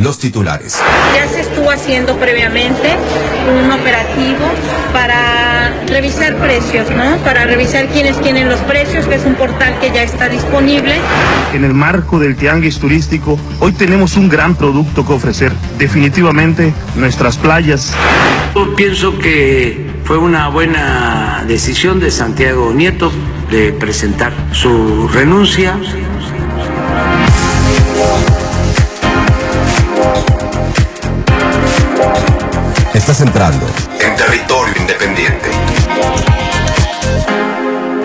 los titulares. Ya se estuvo haciendo previamente un operativo para revisar precios, ¿no? Para revisar quiénes tienen los precios, que es un portal que ya está disponible. En el marco del tianguis turístico, hoy tenemos un gran producto que ofrecer. Definitivamente, nuestras playas. Yo pienso que fue una buena decisión de Santiago Nieto de presentar su renuncia. Estás entrando en territorio independiente.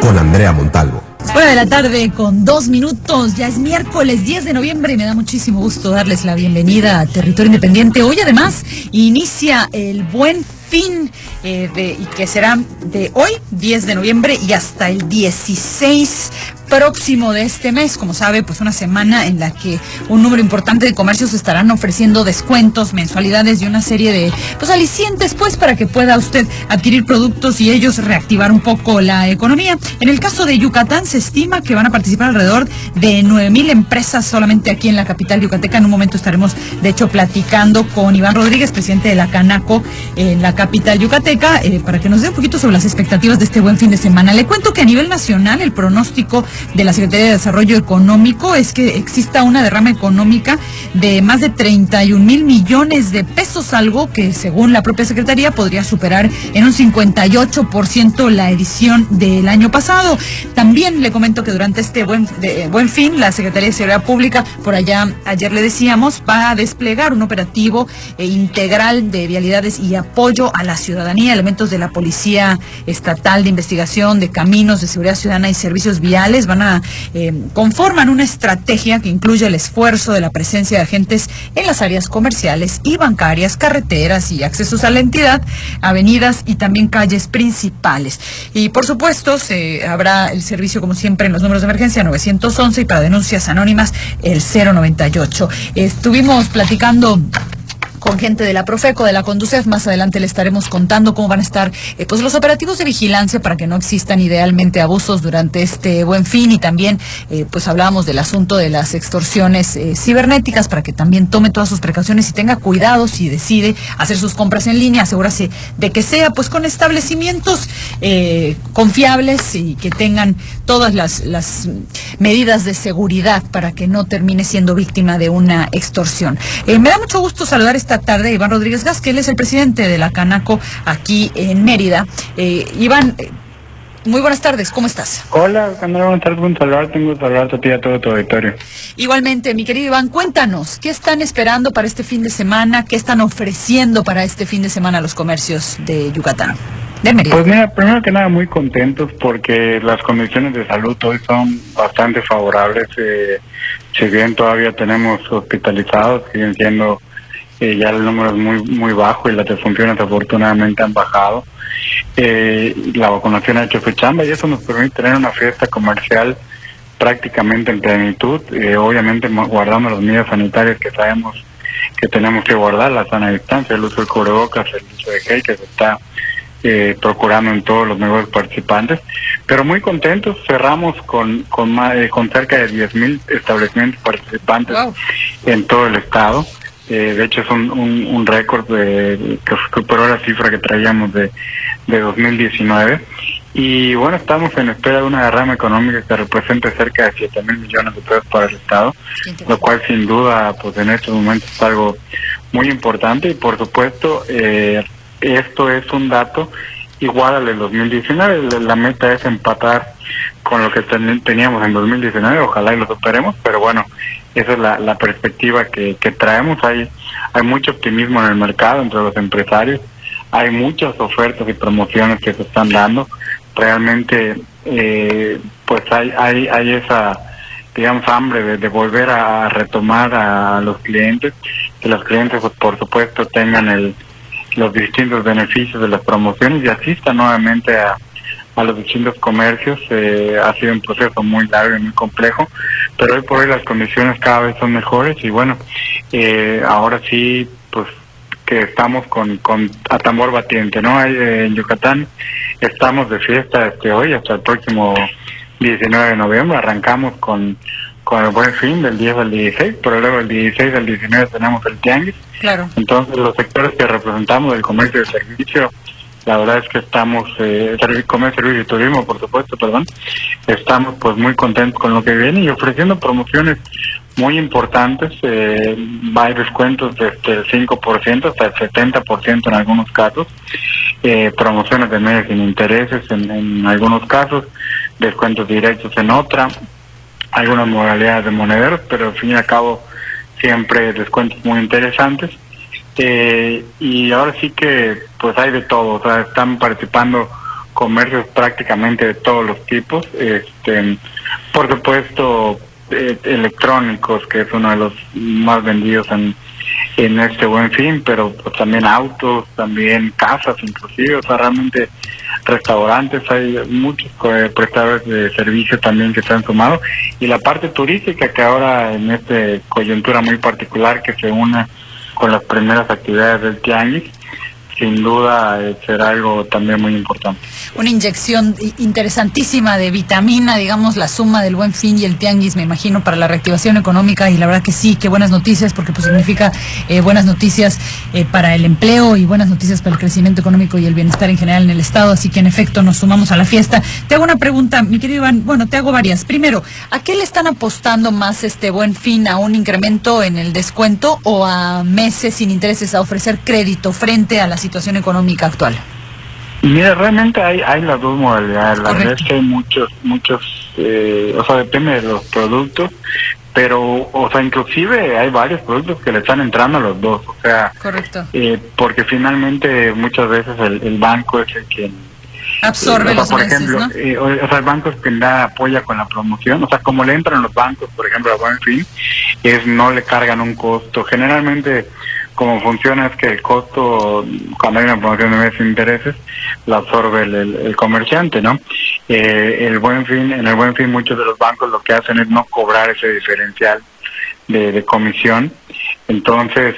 Con Andrea Montalvo. Buena de la tarde con dos minutos, ya es miércoles 10 de noviembre y me da muchísimo gusto darles la bienvenida a Territorio Independiente. Hoy además inicia el buen fin eh, de, que será de hoy, 10 de noviembre, y hasta el 16 próximo de este mes, como sabe, pues una semana en la que un número importante de comercios estarán ofreciendo descuentos, mensualidades y una serie de pues alicientes pues para que pueda usted adquirir productos y ellos reactivar un poco la economía. En el caso de Yucatán se estima que van a participar alrededor de 9000 empresas solamente aquí en la capital yucateca. En un momento estaremos de hecho platicando con Iván Rodríguez, presidente de la Canaco en la capital yucateca, eh, para que nos dé un poquito sobre las expectativas de este buen fin de semana. Le cuento que a nivel nacional el pronóstico de la Secretaría de Desarrollo Económico es que exista una derrama económica de más de 31 mil millones de pesos, algo que según la propia Secretaría podría superar en un 58% la edición del año pasado. También le comento que durante este buen, fin, la Secretaría de Seguridad Pública, por allá ayer le decíamos, va a desplegar un operativo eh, integral de vialidades y apoyo a la ciudadanía, elementos de la Policía Estatal de Investigación, de Caminos, de Seguridad Ciudadana y Servicios Viales van a eh, conforman una estrategia que incluye el esfuerzo de la presencia de agentes en las áreas comerciales y bancarias, carreteras y accesos a la entidad, avenidas y también calles principales. Y por supuesto, habrá el servicio como siempre en los números de emergencia 911 y para denuncias anónimas el 098. Estuvimos platicando con gente de la Profeco, de la Conducef. Más adelante le estaremos contando cómo van a estar eh, pues los operativos de vigilancia para que no existan idealmente abusos durante este buen fin y también eh, pues hablábamos del asunto de las extorsiones eh, cibernéticas para que también tome todas sus precauciones y tenga cuidado si decide hacer sus compras en línea, asegúrase de que sea pues con establecimientos confiables y que tengan todas las, las medidas de seguridad para que no termine siendo víctima de una extorsión. me da mucho gusto saludar esta tarde Iván Rodríguez Gas, que él es el presidente de la Canaco aquí en Mérida. Eh, Iván, eh, muy buenas tardes, ¿cómo estás? Hola, Candela, buenas tardes, un saludar, tengo saludarte a ti y a todo tu auditorio. Igualmente, mi querido Iván, cuéntanos, ¿qué están esperando para este fin de semana? ¿Qué están ofreciendo para este fin de semana los comercios de Yucatán? De Mérida. Pues mira, primero que nada muy contentos porque las condiciones de salud hoy son bastante favorables. Eh, si bien todavía tenemos hospitalizados, siguen siendo eh, ya el número es muy muy bajo y las defunciones afortunadamente han bajado. Eh, la vacunación ha hecho su chamba y eso nos permite tener una fiesta comercial prácticamente en plenitud, eh, obviamente guardando las medidas sanitarias que sabemos que tenemos que guardar, la sana distancia, el uso de cubrebocas, el uso de gel que se está eh, procurando en todos los negocios participantes, pero muy contentos, cerramos con con, más, con cerca de 10.000 establecimientos participantes en todo el estado. Eh, de hecho, es un, un, récord de, que superó la cifra que traíamos de, de 2019. Y bueno, estamos en espera de una derrama económica que represente cerca de 7 mil millones de pesos para el Estado, lo cual sin duda, pues en estos momentos es algo muy importante. Y por supuesto, eh, esto es un dato igual al del 2019. La meta es empatar con lo que teníamos en 2019, ojalá y lo superemos, pero bueno, esa es la, perspectiva que, traemos. Hay, hay mucho optimismo en el mercado entre los empresarios, hay muchas ofertas y promociones que se están dando. Realmente, eh, pues hay, hay, hay esa, digamos, hambre de, de, volver a retomar a los clientes, que los clientes, pues, por supuesto, tengan el, los distintos beneficios de las promociones y asistan nuevamente a, a los distintos comercios. Eh, ha sido un proceso muy largo y muy complejo, pero hoy por hoy las condiciones cada vez son mejores y bueno, eh, ahora sí, pues que estamos con, con a tambor batiente, ¿no? Eh, en Yucatán estamos de fiesta desde hoy hasta el próximo 19 de noviembre, arrancamos con con el buen fin del 10 al 16, pero luego el 16 al 19 tenemos el tianguis. Claro. Entonces los sectores que representamos del comercio y servicio, la verdad es que estamos, eh, comercio, servicio y turismo, por supuesto, perdón, estamos pues muy contentos con lo que viene y ofreciendo promociones muy importantes, eh, hay descuentos desde el 5% hasta el 70% en algunos casos, eh, promociones de medios sin intereses en, en algunos casos, descuentos directos en otra, algunas modalidades de monederos, pero al fin y al cabo siempre descuentos muy interesantes. Eh, y ahora sí que pues hay de todo, o sea, están participando comercios prácticamente de todos los tipos, este, por supuesto eh, electrónicos, que es uno de los más vendidos en, en este buen fin, pero pues, también autos, también casas inclusive, o sea, realmente restaurantes, hay muchos eh, prestadores de servicio también que se han sumado. Y la parte turística que ahora en esta coyuntura muy particular que se une con las primeras actividades del tianguis, sin duda eh, será algo también muy importante una inyección interesantísima de vitamina, digamos, la suma del buen fin y el tianguis, me imagino, para la reactivación económica y la verdad que sí, qué buenas noticias, porque pues significa eh, buenas noticias eh, para el empleo y buenas noticias para el crecimiento económico y el bienestar en general en el Estado, así que en efecto nos sumamos a la fiesta. Te hago una pregunta, mi querido Iván, bueno, te hago varias. Primero, ¿a qué le están apostando más este buen fin? ¿A un incremento en el descuento o a meses sin intereses a ofrecer crédito frente a la situación económica actual? Mira, realmente hay, hay las dos modalidades. La verdad es que hay muchos, muchos, eh, o sea, depende de los productos, pero, o sea, inclusive hay varios productos que le están entrando a los dos, o sea, Correcto. Eh, porque finalmente muchas veces el, banco es el que absorbe eh, los por meses, ejemplo, ¿no? eh, o, sea, el banco es quien da apoya con la promoción, o sea, como le entran los bancos, por ejemplo, a Buen Fin, es no le cargan un costo. Generalmente como funciona es que el costo, cuando hay una promoción de meses intereses, lo absorbe el, comerciante, ¿no? Eh, el buen fin, en el buen fin muchos de los bancos lo que hacen es no cobrar ese diferencial de, comisión, entonces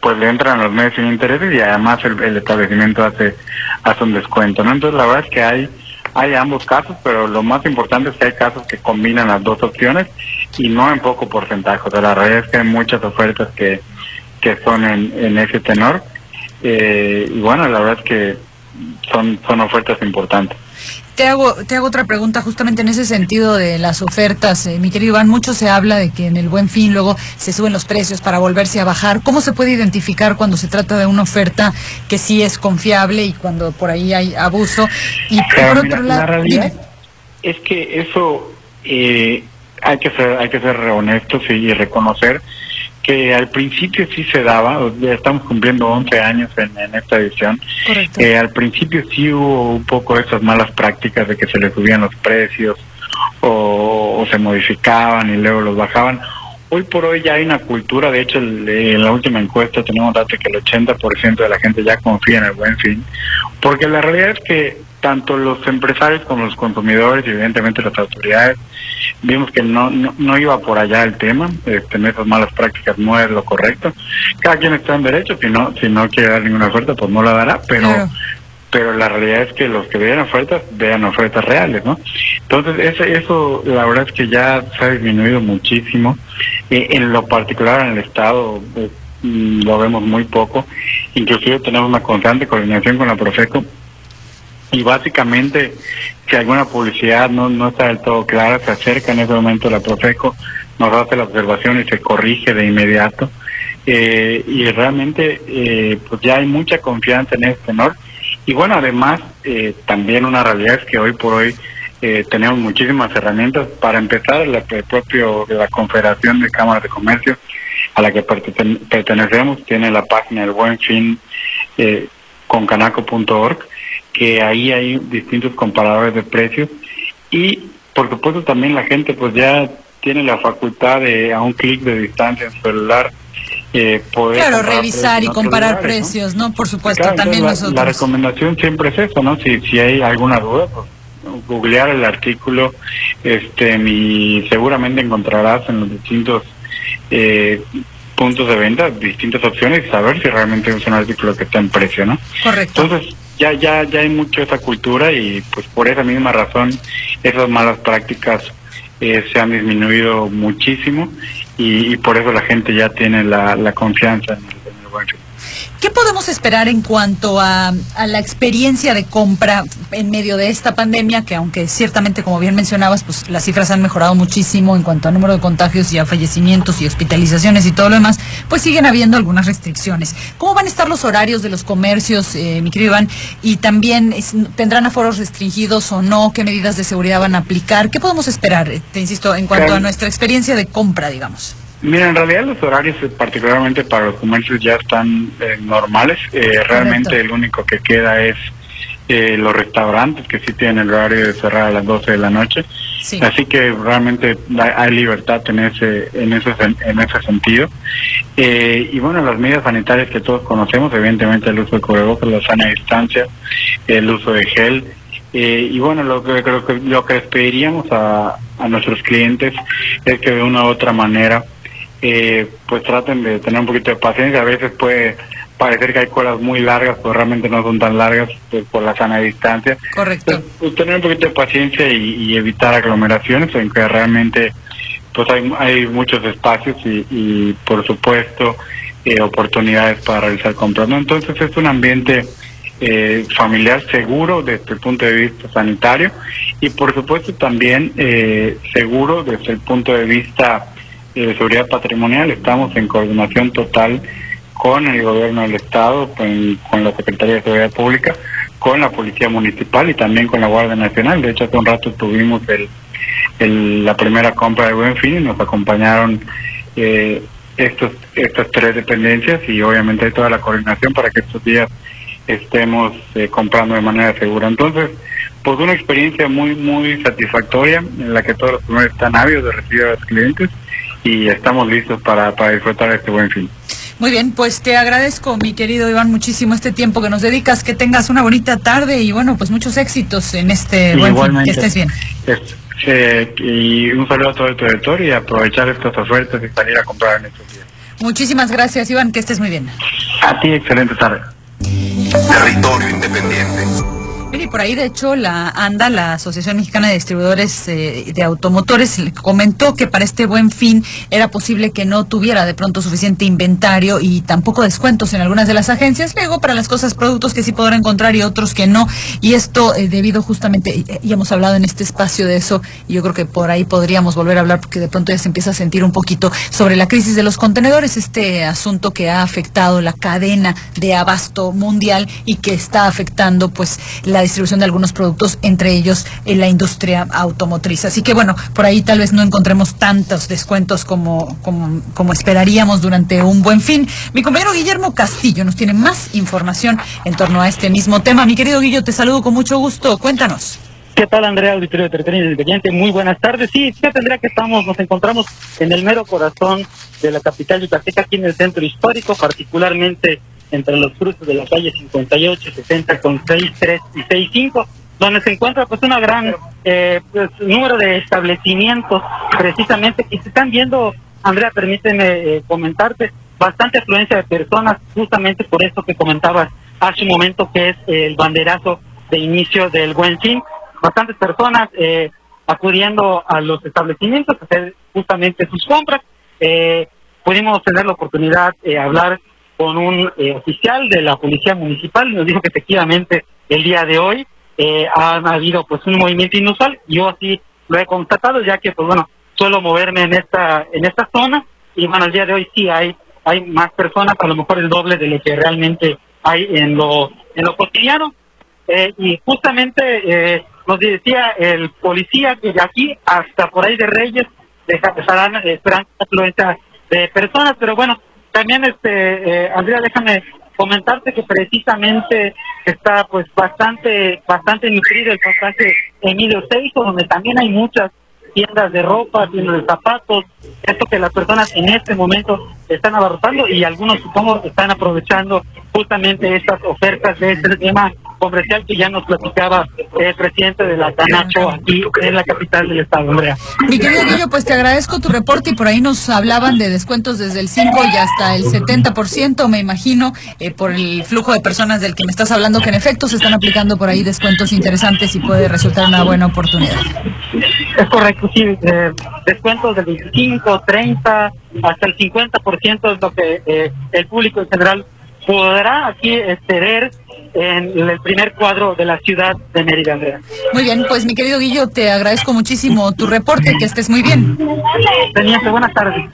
pues le entran los meses sin intereses y además el, establecimiento hace, hace un descuento, ¿no? Entonces la verdad es que hay hay ambos casos, pero lo más importante es que hay casos que combinan las dos opciones y no en poco porcentaje. O la realidad es que hay muchas ofertas que, que son en, en ese tenor. Eh, y bueno, la verdad es que son, son ofertas importantes. Te hago, te hago otra pregunta justamente en ese sentido de las ofertas. Eh, mi querido Iván, mucho se habla de que en el buen fin luego se suben los precios para volverse a bajar. ¿Cómo se puede identificar cuando se trata de una oferta que sí es confiable y cuando por ahí hay abuso? Y por otro lado, la realidad es que eso eh, hay que ser, hay que ser honestos y reconocer que al principio sí se daba, estamos cumpliendo 11 años en, esta edición, eh, al principio sí hubo un poco esas malas prácticas de que se le subían los precios o, se modificaban y luego los bajaban. Hoy por hoy ya hay una cultura, de hecho en la última encuesta tenemos datos que el 80% de la gente ya confía en el buen fin, porque la realidad es que tanto los empresarios como los consumidores y evidentemente las autoridades vimos que no, no, iba por allá el tema, este, en esas malas prácticas no es lo correcto. Cada quien está en derecho, si no, si no quiere dar ninguna oferta, pues no la dará, pero pero la realidad es que los que vean ofertas, vean ofertas reales, ¿no? Entonces, eso, eso la verdad es que ya se ha disminuido muchísimo. Eh, en lo particular en el Estado eh, mm, lo vemos muy poco. Inclusive tenemos una constante coordinación con la Profeco y básicamente si alguna publicidad no, no está del todo clara, se acerca en ese momento la Profeco, nos hace la observación y se corrige de inmediato. Eh, y realmente eh, pues ya hay mucha confianza en este tenor. Y bueno, además eh, también una realidad es que hoy por hoy tenemos muchísimas herramientas. Para empezar, el propio de la Confederación de Cámaras de Comercio a la que pertenecemos tiene la página del Buen Fin con canaco.org que ahí hay distintos comparadores de precios. Y por supuesto también la gente pues ya tiene la facultad de a un clic de distancia en su celular eh, poder claro revisar y comparar precios no por supuesto también la, nosotros. la recomendación siempre es eso no si si hay alguna duda pues googlear el artículo este y seguramente encontrarás en los distintos eh, puntos de venta distintas opciones y saber si realmente es un artículo que está en precio no correcto. Entonces ya ya ya hay mucho esa cultura y pues por esa misma razón esas malas prácticas eh, se han disminuido muchísimo y, por eso la gente ya tiene la, confianza en el, buen. ¿Qué podemos esperar en cuanto a, la experiencia de compra en medio de esta pandemia? Que aunque ciertamente, como bien mencionabas, pues las cifras han mejorado muchísimo en cuanto a número de contagios y a fallecimientos y hospitalizaciones y todo lo demás, pues siguen habiendo algunas restricciones. ¿Cómo van a estar los horarios de los comercios, eh, mi querido Iván? Y también, ¿tendrán aforos restringidos o no? ¿Qué medidas de seguridad van a aplicar? ¿Qué podemos esperar, eh, te insisto, en cuanto a nuestra experiencia de compra, digamos? Mira, en realidad los horarios, eh, particularmente para los comercios, ya están eh, normales. Eh, realmente el único que queda es los restaurantes, que sí tienen el horario de cerrar a las 12 de la noche. Así que realmente hay libertad en ese, en ese, en ese sentido. y bueno, las medidas sanitarias que todos conocemos, evidentemente el uso de cubrebocas, la sana distancia, el uso de gel. y bueno, lo que creo que lo que les pediríamos a, a nuestros clientes es que de una u otra manera eh, pues traten de tener un poquito de paciencia. A veces puede parecer que hay colas muy largas, pero realmente no son tan largas pues, por la sana distancia. Correcto. Pues, tener un poquito de paciencia y, evitar aglomeraciones, en que realmente pues hay, hay muchos espacios y, por supuesto eh, oportunidades para realizar compras. Entonces es un ambiente eh, familiar seguro desde el punto de vista sanitario y por supuesto también eh, seguro desde el punto de vista de seguridad patrimonial. Estamos en coordinación total con el gobierno del Estado, con, con, la Secretaría de Seguridad Pública, con la Policía Municipal y también con la Guardia Nacional. De hecho, hace un rato tuvimos el, la primera compra de Buen Fin y nos acompañaron eh, estos, estas tres dependencias y obviamente hay toda la coordinación para que estos días estemos eh, comprando de manera segura. Entonces, pues una experiencia muy, muy satisfactoria en la que todos los primeros están ávidos de recibir a los clientes y estamos listos para, para disfrutar este buen fin. Muy bien, pues te agradezco, mi querido Iván, muchísimo este tiempo que nos dedicas, que tengas una bonita tarde y bueno, pues muchos éxitos en este buen fin, que estés bien. y un saludo a todo el territorio y aprovechar estas ofertas y salir a comprar en estos días. Muchísimas gracias, Iván, que estés muy bien. A ti, excelente tarde. Territorio Independiente. Y por ahí, de hecho, la ANDA, la Asociación Mexicana de Distribuidores eh, de Automotores, comentó que para este buen fin era posible que no tuviera de pronto suficiente inventario y tampoco descuentos en algunas de las agencias. Luego, para las cosas, productos que sí podrán encontrar y otros que no. Y esto eh, debido justamente, y hemos hablado en este espacio de eso, y yo creo que por ahí podríamos volver a hablar porque de pronto ya se empieza a sentir un poquito sobre la crisis de los contenedores, este asunto que ha afectado la cadena de abasto mundial y que está afectando pues la distribución de algunos productos, entre ellos en la industria automotriz. Así que bueno, por ahí tal vez no encontremos tantos descuentos como, como, como esperaríamos durante un buen fin. Mi compañero Guillermo Castillo nos tiene más información en torno a este mismo tema. Mi querido Guillo, te saludo con mucho gusto. Cuéntanos. ¿Qué tal, Andrea, auditorio de Territorio Independiente? Muy buenas tardes. Sí, ya tendría que estamos, nos encontramos en el mero corazón de la capital yucateca, aquí en el centro histórico, particularmente entre los cruces de la calle 58, 60 con 63 y 65, donde se encuentra pues una gran eh, pues, número de establecimientos precisamente que se están viendo, Andrea, permíteme eh, comentarte, bastante afluencia de personas, justamente por eso que comentabas hace un momento que es el banderazo de inicio del buen fin, bastantes personas eh, acudiendo a los establecimientos a hacer justamente sus compras. Eh, pudimos tener la oportunidad de hablar con un eh, oficial de la policía municipal nos dijo que efectivamente el día de hoy eh, ha habido pues un movimiento inusual. Yo así lo he constatado ya que pues bueno suelo moverme en esta en esta zona. Y bueno el día de hoy sí hay hay más personas a lo mejor el doble de lo que realmente hay en lo en lo cotidiano. Eh, y justamente eh, nos decía el policía que de aquí hasta por ahí de Reyes dejarán esperan afluencia de personas. Pero bueno también, este, eh, Andrea, déjame comentarte que precisamente está pues bastante bastante nutrido el pasaje Emilio Seijo, donde también hay muchas tiendas de ropa, tiendas de zapatos, esto que las personas en este momento están abarrotando y algunos supongo están aprovechando justamente estas ofertas de este tema comercial que ya nos platicaba el presidente de la Canacho aquí en la capital del estado, Andrea. Mi querido Guillo, pues te agradezco tu reporte y por ahí nos hablaban de descuentos desde el 5 y hasta el 70%, me imagino, eh, por el flujo de personas del que me estás hablando, que en efecto se están aplicando por ahí descuentos interesantes y puede resultar una buena oportunidad. Es correcto, sí, eh, descuentos del 25, 30, hasta el 50% es lo que eh, el público en general podrá aquí exceder en el primer cuadro de la ciudad de Mérida, Andrea. Muy bien, pues mi querido Guillo, te agradezco muchísimo tu reporte, que estés muy bien. Teniente, buenas tardes.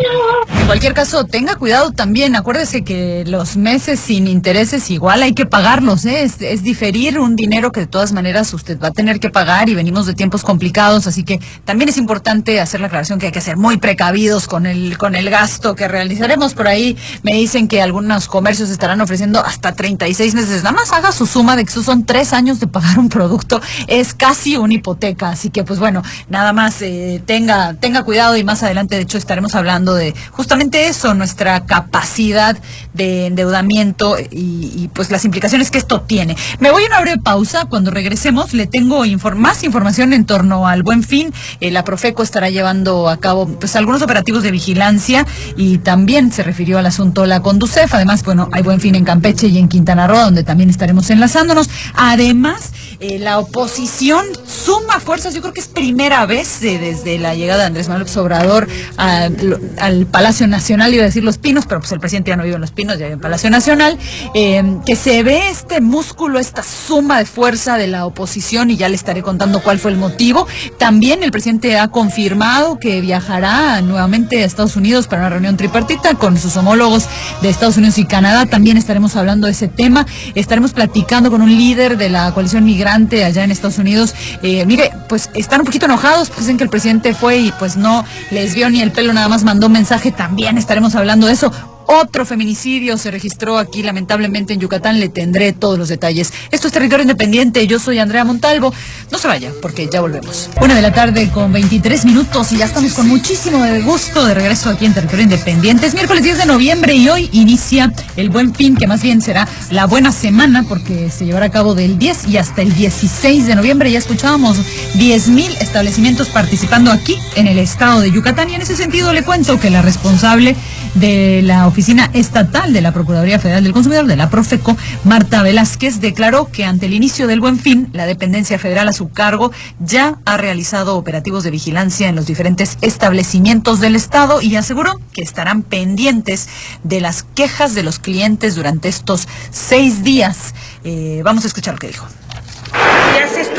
En cualquier caso, tenga cuidado también, acuérdese que los meses sin intereses igual hay que pagarlos, ¿eh? es, es diferir un dinero que de todas maneras usted va a tener que pagar y venimos de tiempos complicados, así que también es importante hacer la aclaración que hay que ser muy precavidos con el, con el gasto que realizaremos. Por ahí me dicen que algunos comercios estarán ofreciendo hasta 36 meses, nada más haga su suma de que esos son tres años de pagar un producto, es casi una hipoteca. Así que, pues bueno, nada más eh, tenga, tenga cuidado y más adelante, de hecho, estaremos hablando de justamente eso, nuestra capacidad de endeudamiento y, pues las implicaciones que esto tiene. Me voy a una breve pausa. Cuando regresemos, le tengo inform más información en torno al buen fin. Eh, la Profeco estará llevando a cabo pues algunos operativos de vigilancia y también se refirió al asunto la Conducef. Además, bueno, hay buen fin en Campeche y en Quintana Roo, donde también estaremos enlazándonos. Además, eh, la oposición suma fuerzas. Yo creo que es primera vez eh, desde la llegada de Andrés Manuel Obrador al Palacio Nacional, iba a decir Los Pinos, pero pues el presidente ya no vive en Los Pinos, ya vive en Palacio Nacional, eh, que se ve este músculo, esta suma de fuerza de la oposición y ya le estaré contando cuál fue el motivo. También el presidente ha confirmado que viajará nuevamente a Estados Unidos para una reunión tripartita con sus homólogos de Estados Unidos y Canadá. También estaremos hablando de ese tema. Estaremos platicando con un líder de la coalición migrante allá en Estados Unidos. Eh, mire, pues están un poquito enojados, pues dicen que el presidente fue y pues no les vio ni el pelo, nada más mandó mensaje. También estaremos hablando de eso. Otro feminicidio se registró aquí, lamentablemente, en Yucatán. Le tendré todos los detalles. Esto es Territorio Independiente. Yo soy Andrea Montalvo. No se vaya, porque ya volvemos. Una de la tarde con 23 minutos y ya estamos con muchísimo gusto de regreso aquí en Territorio Independiente. Es miércoles 10 de noviembre y hoy inicia el buen fin, que más bien será la buena semana, porque se llevará a cabo del 10 y hasta el 16 de noviembre. Ya escuchábamos 10 mil establecimientos participando aquí en el estado de Yucatán. Y en ese sentido le cuento que la responsable de la Oficina Estatal de la Procuraduría Federal del Consumidor, de la Profeco, Marta Velázquez, declaró que ante el inicio del buen fin, la dependencia federal a su cargo ya ha realizado operativos de vigilancia en los diferentes establecimientos del Estado y aseguró que estarán pendientes de las quejas de los clientes durante estos seis días. Eh, vamos a escuchar lo que dijo.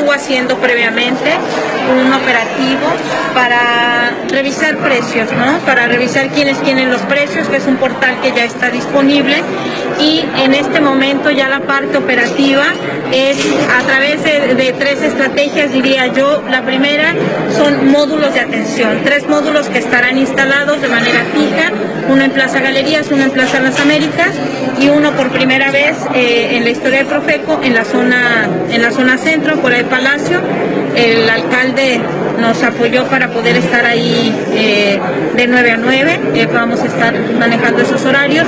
Haciendo previamente un operativo para revisar precios, ¿no? Para revisar quiénes tienen los precios, que es un portal que ya está disponible. Y en este momento ya la parte operativa es a través de, tres estrategias, diría yo. La primera son módulos de atención, tres módulos que estarán instalados de manera fija, uno en Plaza Galerías, uno en Plaza Las Américas y uno por primera vez eh, en la historia de Profeco en la zona, en la zona centro, por el Palacio. El alcalde nos apoyó para poder estar ahí eh, de 9 a 9. Eh, vamos a estar manejando esos horarios.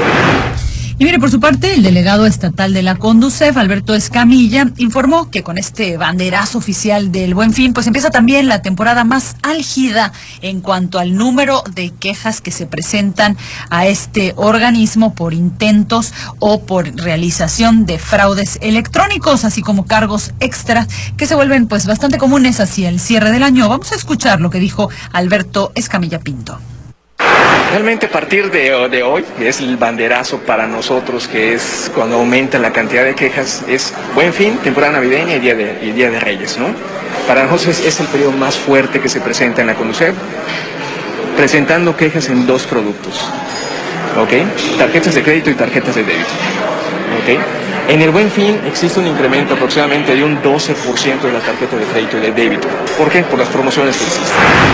Y mire, por su parte, el delegado estatal de la Conducef, Alberto Escamilla, informó que con este banderazo oficial del Buen Fin, pues empieza también la temporada más álgida en cuanto al número de quejas que se presentan a este organismo por intentos o por realización de fraudes electrónicos, así como cargos extras que se vuelven pues bastante comunes hacia el cierre del año. Vamos a escuchar lo que dijo Alberto Escamilla Pinto. Realmente a partir de, de, hoy es el banderazo para nosotros, que es cuando aumenta la cantidad de quejas, es buen fin, temporada navideña y Día de, y día de Reyes, ¿no? Para nosotros es, el periodo más fuerte que se presenta en la CONUCEP, presentando quejas en dos productos, ¿ok? Tarjetas de crédito y tarjetas de débito, ¿ok? En el buen fin existe un incremento aproximadamente de un 12% de la tarjeta de crédito y de débito. ¿Por qué? Por las promociones que existen.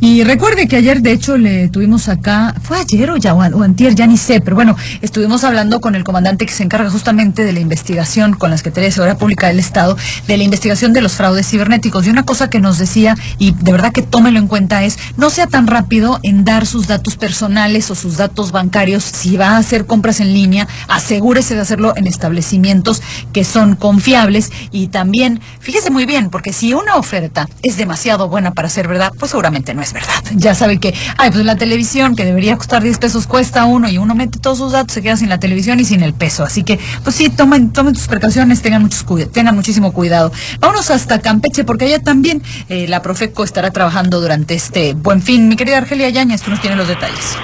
Y recuerde que ayer, de hecho, le tuvimos acá, fue ayer o ya, o antier, ya ni sé, pero bueno, estuvimos hablando con el comandante que se encarga justamente de la investigación con la Secretaría de Seguridad Pública del Estado, de la investigación de los fraudes cibernéticos. Y una cosa que nos decía, y de verdad que tómelo en cuenta, es no sea tan rápido en dar sus datos personales o sus datos bancarios. Si va a hacer compras en línea, asegúrese de hacerlo en establecimientos que son confiables y también, fíjese muy bien, porque si una oferta es demasiado buena para ser verdad, pues seguramente no es verdad. Ya sabe que, ay, pues la televisión que debería costar 10 pesos cuesta uno y uno mete todos sus datos, se queda sin la televisión y sin el peso. Así que, pues sí, tomen, tomen tus precauciones, tengan, muchos tengan muchísimo cuidado. Vámonos hasta Campeche, porque allá también eh, la Profeco estará trabajando durante este buen fin. Mi querida Argelia Yañez, tú nos tienes los detalles.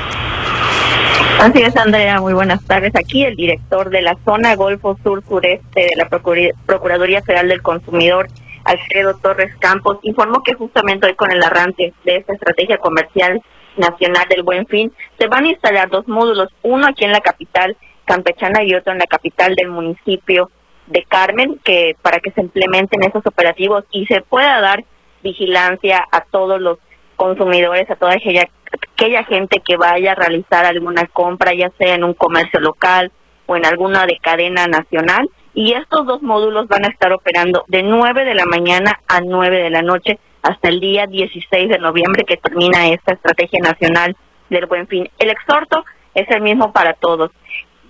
Así es, Andrea. Muy buenas tardes. Aquí el director de la zona Golfo Sur Sureste de la Procuraduría Federal del Consumidor, Alfredo Torres Campos, informó que justamente hoy con el arranque de esta estrategia comercial nacional del Buen Fin, se van a instalar dos módulos, uno aquí en la capital campechana y otro en la capital del municipio de Carmen, que para que se implementen esos operativos y se pueda dar vigilancia a todos los consumidores, a toda aquella, aquella gente que vaya a realizar alguna compra, ya sea en un comercio local o en alguna de cadena nacional. Y estos dos módulos van a estar operando de 9 de la mañana a 9 de la noche hasta el día 16 de noviembre que termina esta estrategia nacional del buen fin. El exhorto es el mismo para todos.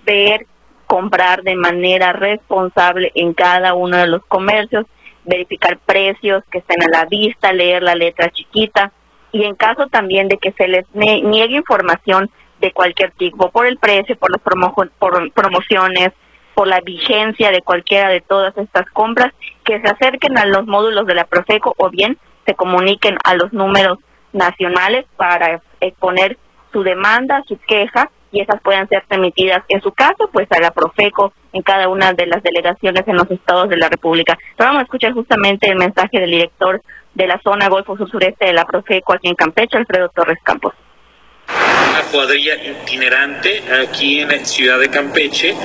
Ver, comprar de manera responsable en cada uno de los comercios, verificar precios que estén a la vista, leer la letra chiquita y en caso también de que se les niegue información de cualquier tipo por el precio, por las por promociones, por la vigencia de cualquiera de todas estas compras, que se acerquen a los módulos de la Profeco o bien se comuniquen a los números nacionales para exponer su demanda, su queja y esas puedan ser remitidas en su caso pues a la Profeco en cada una de las delegaciones en los estados de la República. Pero vamos a escuchar justamente el mensaje del director de la zona Golfo Sur Sureste de la Profeco aquí en Campeche, Alfredo Torres Campos una cuadrilla itinerante aquí en la ciudad de Campeche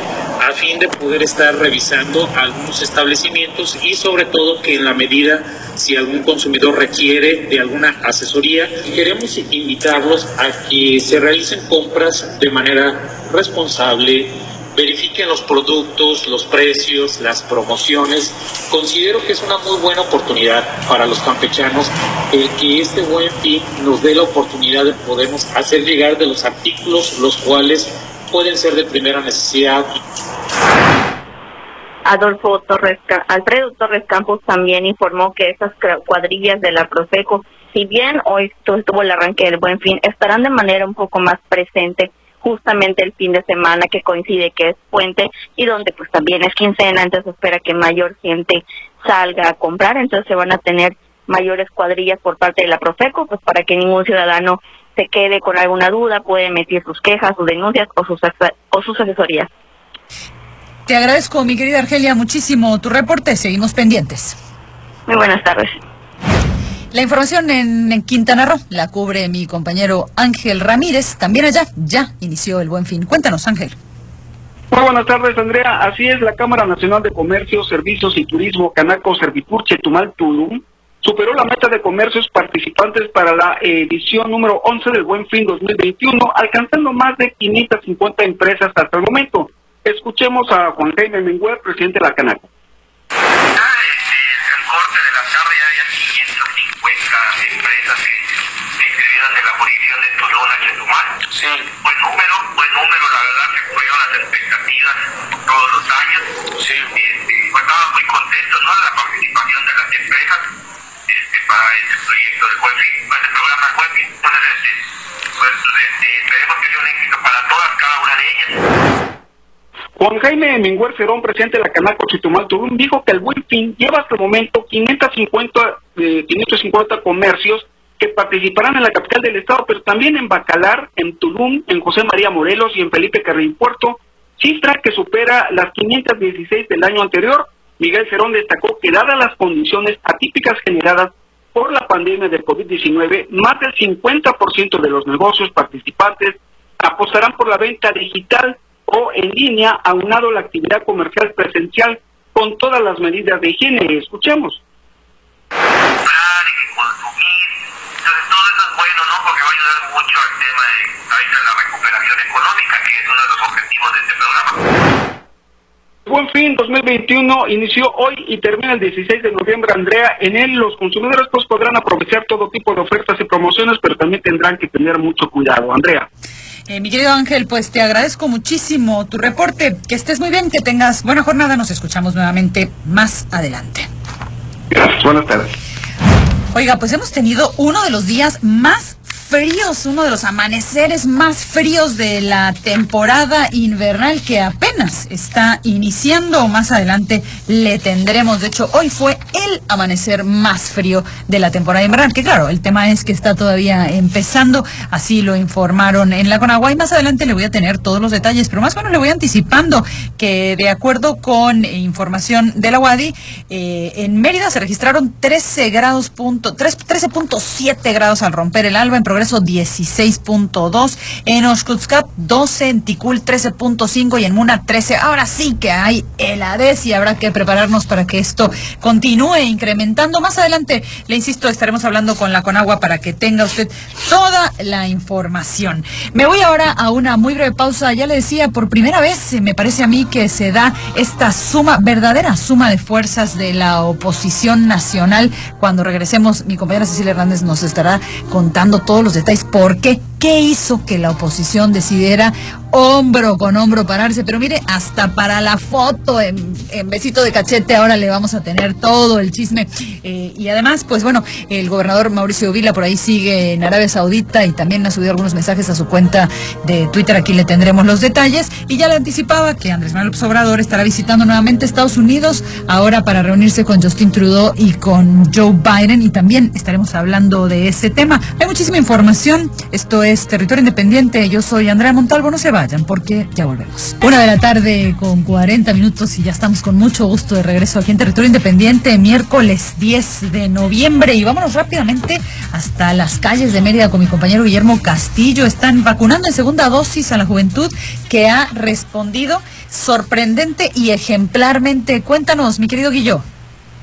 a fin de poder estar revisando algunos establecimientos y sobre todo que en la medida si algún consumidor requiere de alguna asesoría, queremos invitarlos a que se realicen compras de manera responsable, verifiquen los productos, los precios, las promociones. Considero que es una muy buena oportunidad para los campechanos el que este buen fin nos dé la oportunidad de podernos hacer llegar de los artículos los cuales pueden ser de primera necesidad. Adolfo Torres, Alfredo Torres Campos también informó que esas cuadrillas de la Profeco, si bien hoy tuvo el arranque del Buen Fin, estarán de manera un poco más presente justamente el fin de semana que coincide que es puente y donde pues también es quincena, entonces espera que mayor gente salga a comprar, entonces se van a tener mayores cuadrillas por parte de la Profeco, pues para que ningún ciudadano se quede con alguna duda, puede emitir sus quejas, sus denuncias o sus, o sus asesorías. Te agradezco, mi querida Argelia, muchísimo tu reporte. Seguimos pendientes. Muy buenas tardes. La información en, Quintana Roo la cubre mi compañero Ángel Ramírez. También allá ya inició el buen fin. Cuéntanos, Ángel. Muy buenas tardes, Andrea. Así es, la Cámara Nacional de Comercio, Servicios y Turismo, Canaco, Servitur, Chetumal, Tulum, superó la meta de comercios participantes para la edición número 11 del Buen Fin 2021, alcanzando más de 550 empresas hasta el momento. Escuchemos a Juan Jaime Menguer, presidente de la Canaco. Sí. Buen número, buen número, la verdad que cumplió las expectativas todos los años. Sí. Este, pues estaba muy contento ¿no? de la participación de las empresas este, para este proyecto de Buen para este programa de Buen Entonces, este, pues este, esperemos que sea un éxito para todas, cada una de ellas. Juan Jaime Menguer Cerón, presidente de la Canaco Chitumal Turum, dijo que el Buen Fin lleva hasta el momento 550, eh, 550 comercios que participarán en la capital del estado, pero también en Bacalar, en Tulum, en José María Morelos y en Felipe Carril Puerto, cifra que supera las 516 del año anterior. Miguel Cerón destacó que dadas las condiciones atípicas generadas por la pandemia del COVID-19, más del 50% de los negocios participantes apostarán por la venta digital o en línea, aunado la actividad comercial presencial con todas las medidas de higiene. Escuchemos. Entonces todo eso es bueno económica, que es uno de los objetivos de este programa. Buen fin 2021 inició hoy y termina el 16 de noviembre, Andrea. En él los consumidores pues podrán aprovechar todo tipo de ofertas y promociones, pero también tendrán que tener mucho cuidado. Andrea. Eh, mi querido Ángel, pues te agradezco muchísimo tu reporte. Que estés muy bien, que tengas buena jornada. Nos escuchamos nuevamente más adelante. Gracias, buenas tardes. Oiga, pues hemos tenido uno de los días más fríos, uno de los amaneceres más fríos de la temporada invernal que apenas está iniciando. Más adelante le tendremos. De hecho, hoy fue el amanecer más frío de la temporada invernal. Que claro, el tema es que está todavía empezando. Así lo informaron en la Conagua. Y más adelante le voy a tener todos los detalles. Pero más bueno, le voy anticipando que de acuerdo con información de la UADI, eh, en Mérida se registraron 13 grados punto, 13.7 grados al romper el alba. En Progreso 16.2, en Oshkutzcap 12, en Ticul 13.5 y en Muna 13. Ahora sí que hay heladez y habrá que prepararnos para que esto continúe incrementando. Más adelante, le insisto, estaremos hablando con la Conagua para que tenga usted toda la información. Me voy ahora a una muy breve pausa. Ya le decía, por primera vez me parece a mí que se da esta suma, verdadera suma de fuerzas de la oposición nacional. Cuando regresemos, mi compañera Cecilia Hernández nos estará contando todos los detalles. ¿Por qué? ¿Qué hizo que la oposición decidiera hombro con hombro pararse? Pero mire, hasta para la foto en, besito de cachete ahora le vamos a tener todo el chisme. Eh, y además, pues bueno, el gobernador Mauricio Vila por ahí sigue en Arabia Saudita y también ha subido algunos mensajes a su cuenta de Twitter. Aquí le tendremos los detalles. Y ya le anticipaba que Andrés Manuel Obrador estará visitando nuevamente Estados Unidos ahora para reunirse con Justin Trudeau y con Joe Biden. Y también estaremos hablando de ese tema. Hay muchísima información. Esto es Territorio Independiente. Yo soy Andrea Montalvo. No se vayan porque ya volvemos. Una de la tarde con 40 minutos y ya estamos con mucho gusto de regreso aquí en Territorio Independiente, miércoles 10 de noviembre. Y vámonos rápidamente hasta las calles de Mérida con mi compañero Guillermo Castillo. Están vacunando en segunda dosis a la juventud que ha respondido sorprendente y ejemplarmente. Cuéntanos, mi querido Guillo.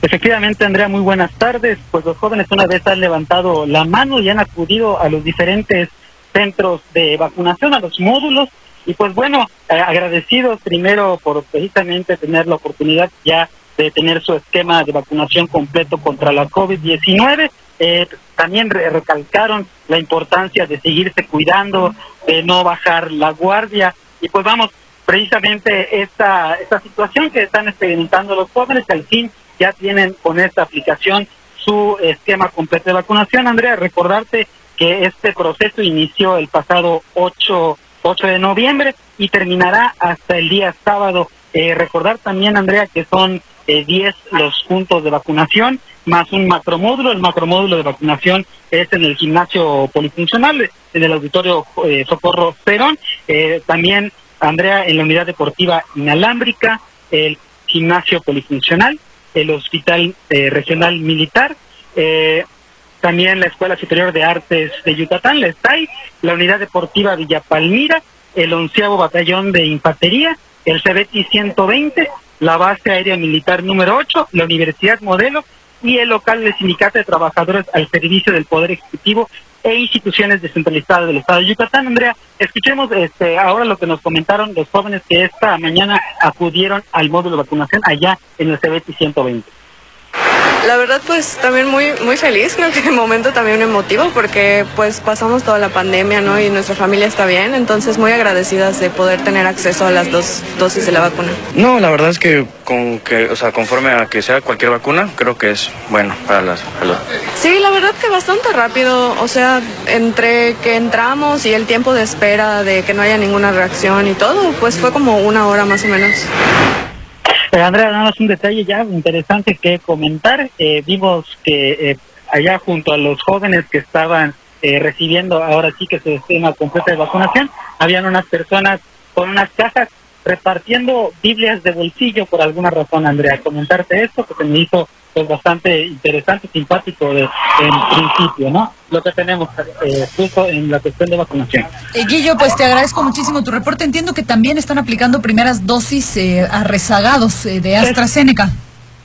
Efectivamente, Andrea, muy buenas tardes. Pues los jóvenes una vez han levantado la mano y han acudido a los diferentes centros de vacunación, a los módulos. Y pues bueno, eh, agradecidos primero por precisamente tener la oportunidad ya de tener su esquema de vacunación completo contra la COVID-19. Eh, también re- recalcaron la importancia de seguirse cuidando, de no bajar la guardia. Y pues vamos, precisamente esta, esta situación que están experimentando los jóvenes, al fin ya tienen con esta aplicación su esquema completo de vacunación. Andrea, recordarte que este proceso inició el pasado 8, 8 de noviembre y terminará hasta el día sábado. Eh, recordar también, Andrea, que son eh, 10 los puntos de vacunación más un macromódulo. El macromódulo de vacunación es en el gimnasio polifuncional, en el auditorio eh, Socorro Perón. Eh, también, Andrea, en la unidad deportiva inalámbrica, el gimnasio polifuncional, el hospital eh, regional militar. Eh, también la Escuela Superior de Artes de Yucatán, la STAI, la Unidad Deportiva Villa Palmira, el onceavo Batallón de Infantería, el CBT 120, la Base Aérea Militar número 8, la Universidad Modelo y el local del Sindicato de Trabajadores al servicio del Poder Ejecutivo e instituciones descentralizadas del Estado de Yucatán. Andrea, escuchemos este, ahora lo que nos comentaron los jóvenes que esta mañana acudieron al módulo de vacunación allá en el CBT 120. La verdad, pues también muy, muy feliz, creo que el momento también emotivo porque pues pasamos toda la pandemia, ¿no? Y nuestra familia está bien, entonces muy agradecidas de poder tener acceso a las dos dosis de la vacuna. No, la verdad es que con que, o sea, conforme a que sea cualquier vacuna, creo que es bueno para la salud. Sí, la verdad que bastante rápido, o sea, entre que entramos y el tiempo de espera de que no haya ninguna reacción y todo, pues fue como una hora más o menos. Andrea, nada un detalle ya interesante que comentar. Eh, vimos que eh, allá junto a los jóvenes que estaban eh, recibiendo ahora sí que su esquema completo de vacunación, habían unas personas con unas cajas repartiendo Biblias de bolsillo por alguna razón, Andrea. Comentarte esto que se me hizo pues bastante interesante, simpático de, en principio, ¿no? Lo que tenemos eh, justo en la cuestión de vacunación. Eh, Guillo, pues te agradezco muchísimo tu reporte. Entiendo que también están aplicando primeras dosis eh, a rezagados eh, de AstraZeneca.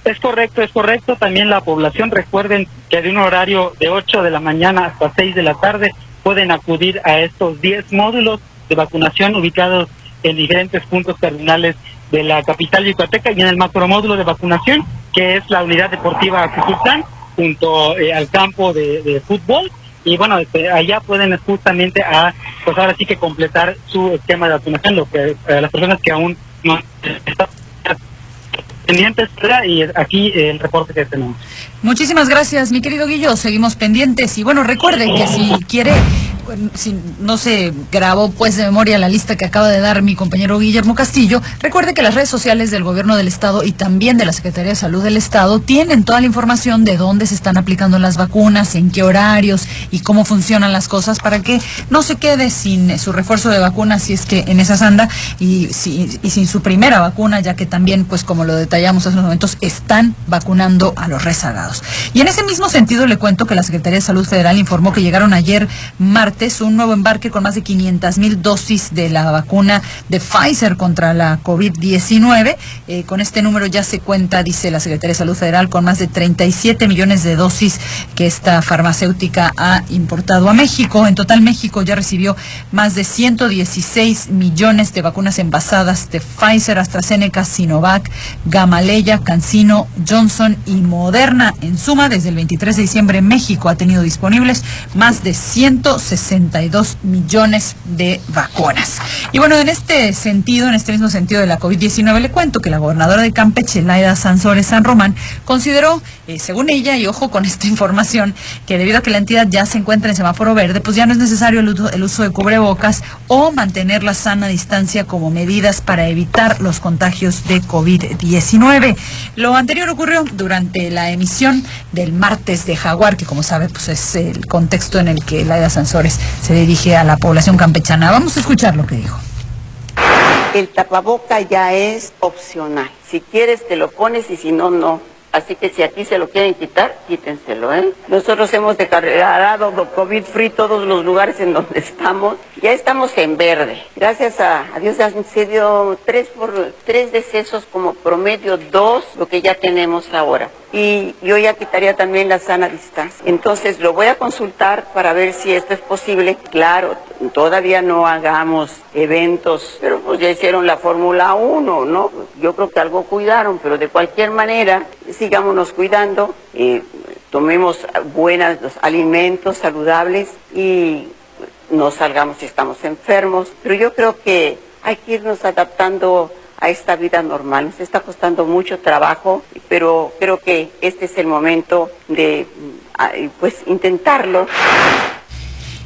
Es correcto, es correcto. También la población, recuerden que de un horario de 8 de la mañana hasta 6 de la tarde pueden acudir a estos 10 módulos de vacunación ubicados en diferentes puntos cardinales de la capital yucateca y en el macromódulo de vacunación, que es la unidad deportiva Cuculcán, junto eh, al campo de, fútbol. Y bueno, este, allá pueden justamente a, pues ahora sí que completar su esquema de vacunación, lo que eh, las personas que aún no están pendientes, y aquí el reporte que tenemos. Muchísimas gracias, mi querido Guillo. Seguimos pendientes. Y bueno, recuerde que si quiere, si no se grabó pues de memoria la lista que acaba de dar mi compañero Guillermo Castillo, recuerde que las redes sociales del Gobierno del Estado y también de la Secretaría de Salud del Estado tienen toda la información de dónde se están aplicando las vacunas, en qué horarios y cómo funcionan las cosas para que no se quede sin su refuerzo de vacunas si es que en esas anda y, y sin su primera vacuna, ya que también, pues como lo detallamos hace unos momentos, están vacunando a los rezagados. Y en ese mismo sentido le cuento que la Secretaría de Salud Federal informó que llegaron ayer martes un nuevo embarque con más de 500 mil dosis de la vacuna de Pfizer contra la COVID-19. Eh, con este número ya se cuenta, dice la Secretaría de Salud Federal, con más de 37 millones de dosis que esta farmacéutica ha importado a México. En total, México ya recibió más de 116 millones de vacunas envasadas de Pfizer, AstraZeneca, Sinovac, Gamaleya, Cancino, Johnson y Moderna. En suma, desde el 23 de diciembre, México ha tenido disponibles más de 162 millones de vacunas. Y bueno, en este sentido, en este mismo sentido de la COVID-19, le cuento que la gobernadora de Campeche, Laida Sansores San Román, consideró, eh, según ella, y ojo con esta información, que debido a que la entidad ya se encuentra en semáforo verde, pues ya no es necesario el uso, el uso de cubrebocas o mantener la sana distancia como medidas para evitar los contagios de COVID-19. Lo anterior ocurrió durante la emisión del martes de Jaguar, que como sabe, pues es el contexto en el que Laida Sansores se dirige a la población campechana. Vamos a escuchar lo que dijo. El tapaboca ya es opcional. Si quieres te lo pones y si no, no. Así que si aquí se lo quieren quitar, quítenselo, ¿eh? Nosotros hemos declarado COVID free todos los lugares en donde estamos. Ya estamos en verde. Gracias a, a Dios han sido tres por tres decesos como promedio, dos lo que ya tenemos ahora. Y yo ya quitaría también la sana distancia. Entonces lo voy a consultar para ver si esto es posible. Claro, todavía no hagamos eventos, pero pues ya hicieron la Fórmula 1, ¿no? Yo creo que algo cuidaron, pero de cualquier manera, sigámonos cuidando, eh, tomemos buenos alimentos saludables y no salgamos si estamos enfermos. Pero yo creo que hay que irnos adaptando a esta vida normal. Nos está costando mucho trabajo, pero creo que este es el momento de ah, pues intentarlo.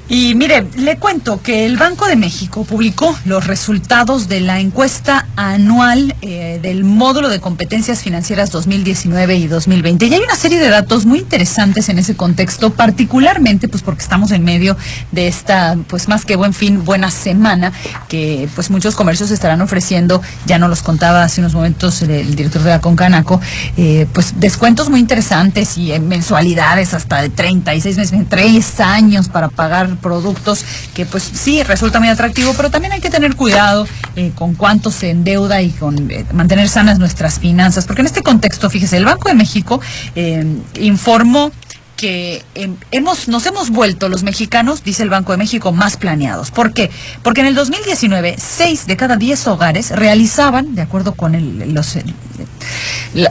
Y mire, le cuento que el Banco de México publicó los resultados de la encuesta anual eh, del módulo de competencias financieras 2019 y 2020. Y hay una serie de datos muy interesantes en ese contexto, particularmente pues porque estamos en medio de esta, pues más que buen fin, buena semana, que pues muchos comercios estarán ofreciendo, ya no los contaba hace unos momentos el, el director de la Concanaco, eh, pues descuentos muy interesantes y eh, mensualidades hasta de 36 meses, 3 años para pagar productos que pues sí resulta muy atractivo, pero también hay que tener cuidado eh, con cuánto se endeuda y con eh, mantener sanas nuestras finanzas, porque en este contexto, fíjese, el Banco de México eh, informó que em, hemos, nos hemos vuelto los mexicanos, dice el Banco de México, más planeados. ¿Por qué? Porque en el 2019, 6 de cada 10 hogares realizaban, de acuerdo con el, los,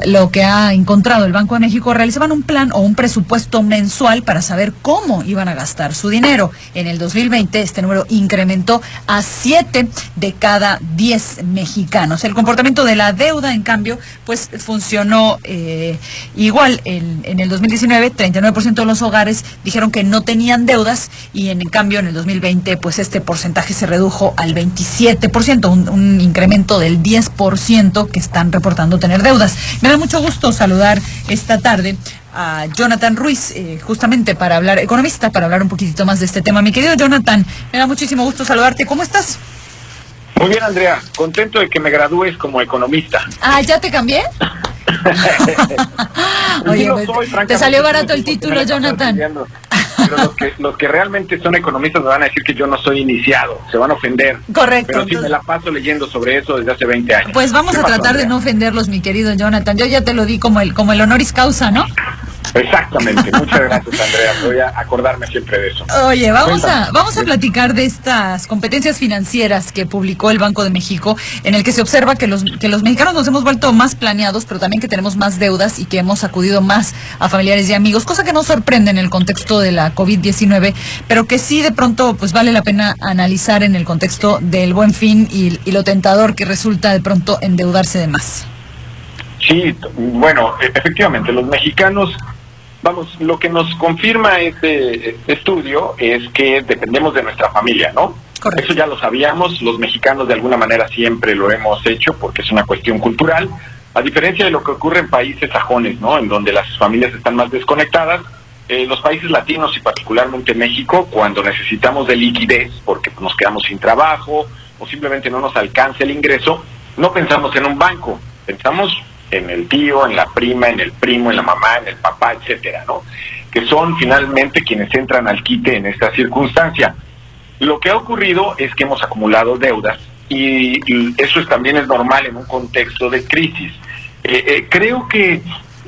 lo que ha encontrado el Banco de México, realizaban un plan o un presupuesto mensual para saber cómo iban a gastar su dinero. En el 2020 este número incrementó a 7 de cada 10 mexicanos. El comportamiento de la deuda, en cambio, pues funcionó eh, igual. En el 2019, 39% de los hogares dijeron que no tenían deudas y en cambio en el 2020, pues este porcentaje se redujo al 27%, un, un incremento del 10% que están reportando tener deudas. Me da mucho gusto saludar esta tarde a Jonathan Ruiz, eh, justamente para hablar, economista, para hablar un poquitito más de este tema. Mi querido Jonathan, me da muchísimo gusto saludarte. ¿Cómo estás? Muy bien, Andrea. Contento de que me gradúes como economista. Ah, ¿ya te cambié? Oye, pues, soy, te salió barato el título, Jonathan. Pero los que, los que realmente son economistas me van a decir que yo no soy iniciado, se van a ofender. Correcto, Pero sí me la paso leyendo sobre eso desde hace 20 años. Pues vamos ¿Qué a tratar de no ofenderlos, mi querido Jonathan. Yo ya te lo di como el, como el honoris causa, ¿no? Exactamente, muchas gracias Andrea, voy a acordarme siempre de eso. Oye, vamos a, vamos a platicar de estas competencias financieras que publicó el Banco de México, en el que se observa que los, que los mexicanos nos hemos vuelto más planeados, pero también que tenemos más deudas y que hemos acudido más a familiares y amigos, cosa que no sorprende en el contexto de la COVID-19, pero que sí de pronto pues vale la pena analizar en el contexto del buen fin y, y lo tentador que resulta de pronto endeudarse de más. Sí, bueno, e- efectivamente, los mexicanos, vamos, lo que nos confirma este, estudio es que dependemos de nuestra familia, ¿no? Eso ya lo sabíamos, los mexicanos de alguna manera siempre lo hemos hecho porque es una cuestión cultural, a diferencia de lo que ocurre en países sajones, ¿no? En donde las familias están más desconectadas, eh, los países latinos y particularmente México, cuando necesitamos de liquidez porque nos quedamos sin trabajo o simplemente no nos alcanza el ingreso, no pensamos en un banco, pensamos en el tío, en la prima, en el primo, en la mamá, en el papá, etcétera, ¿no? Que son finalmente quienes entran al quite en esta circunstancia. Lo que ha ocurrido es que hemos acumulado deudas y, eso es, también es normal en un contexto de crisis. Eh, eh, creo que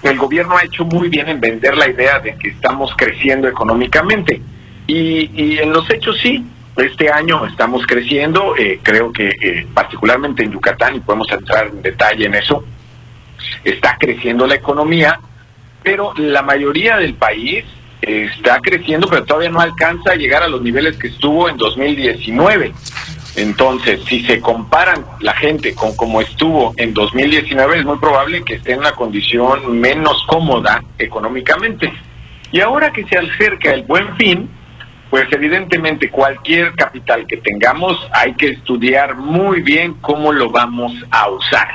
el gobierno ha hecho muy bien en vender la idea de que estamos creciendo económicamente y, y en los hechos sí. Este año estamos creciendo, eh, creo que particularmente en Yucatán, y podemos entrar en detalle en eso, está creciendo la economía, pero la mayoría del país está creciendo, pero todavía no alcanza a llegar a los niveles que estuvo en 2019. Entonces, si se comparan la gente con cómo estuvo en 2019, es muy probable que esté en una condición menos cómoda económicamente. Y ahora que se acerca el buen fin, pues evidentemente cualquier capital que tengamos hay que estudiar muy bien cómo lo vamos a usar.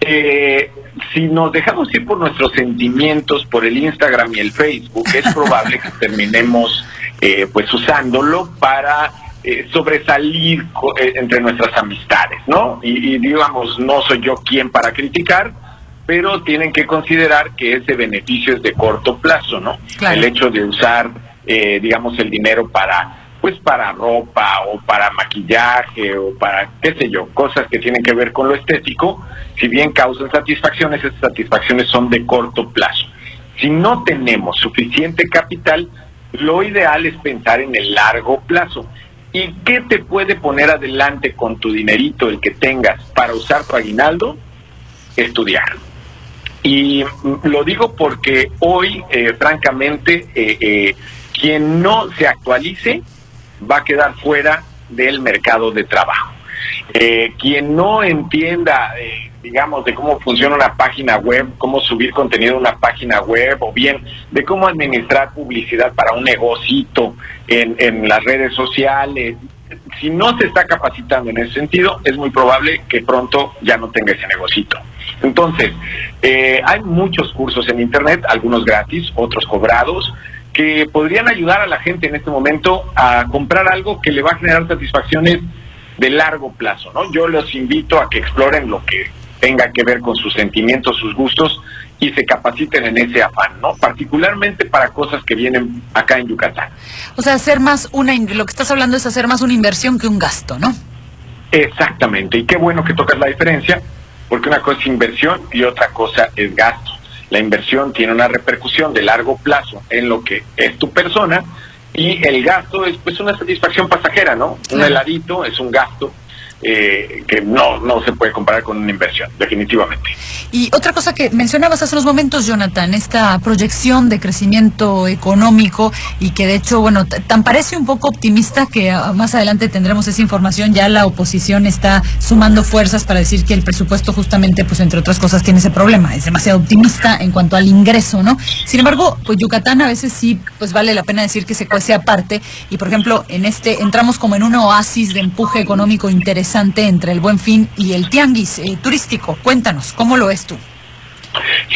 Eh, si nos dejamos ir por nuestros sentimientos, por el Instagram y el Facebook, es probable que terminemos eh, pues usándolo para eh, sobresalir co- eh, entre nuestras amistades, ¿no? Y, y digamos, no soy yo quien para criticar, pero tienen que considerar que ese beneficio es de corto plazo, ¿no? Claro. El hecho de usar, eh, digamos, el dinero para pues para ropa o para maquillaje o para qué sé yo, cosas que tienen que ver con lo estético, si bien causan satisfacciones, esas satisfacciones son de corto plazo. Si no tenemos suficiente capital, lo ideal es pensar en el largo plazo. ¿Y qué te puede poner adelante con tu dinerito, el que tengas, para usar tu aguinaldo? Estudiar. Y lo digo porque hoy, eh, francamente, eh, eh, quien no se actualice va a quedar fuera del mercado de trabajo. Eh, quien no entienda, eh, digamos, de cómo funciona una página web, cómo subir contenido a una página web, o bien de cómo administrar publicidad para un negocito en, las redes sociales, si no se está capacitando en ese sentido, es muy probable que pronto ya no tenga ese negocito. Entonces, eh, hay muchos cursos en Internet, algunos gratis, otros cobrados, que podrían ayudar a la gente en este momento a comprar algo que le va a generar satisfacciones de largo plazo, ¿no? Yo los invito a que exploren lo que tenga que ver con sus sentimientos, sus gustos y se capaciten en ese afán, ¿no? Particularmente para cosas que vienen acá en Yucatán. O sea, hacer más una, lo que estás hablando es hacer más una inversión que un gasto, ¿no? Exactamente, y qué bueno que tocas la diferencia, porque una cosa es inversión y otra cosa es gasto. La inversión tiene una repercusión de largo plazo en lo que es tu persona y el gasto es pues una satisfacción pasajera, ¿no? Un heladito es un gasto eh, que no, no se puede comparar con una inversión, definitivamente. Y otra cosa que mencionabas hace unos momentos, Jonathan, esta proyección de crecimiento económico y que de hecho, bueno, tan parece un poco optimista que ah, más adelante tendremos esa información. Ya la oposición está sumando fuerzas para decir que el presupuesto justamente, pues entre otras cosas, tiene ese problema. Es demasiado optimista en cuanto al ingreso, ¿no? Sin embargo, pues Yucatán a veces sí, pues vale la pena decir que se cuece aparte. Y por ejemplo, en este entramos como en un oasis de empuje económico interesante entre el Buen Fin y el Tianguis eh, turístico. Cuéntanos, ¿cómo lo ves tú?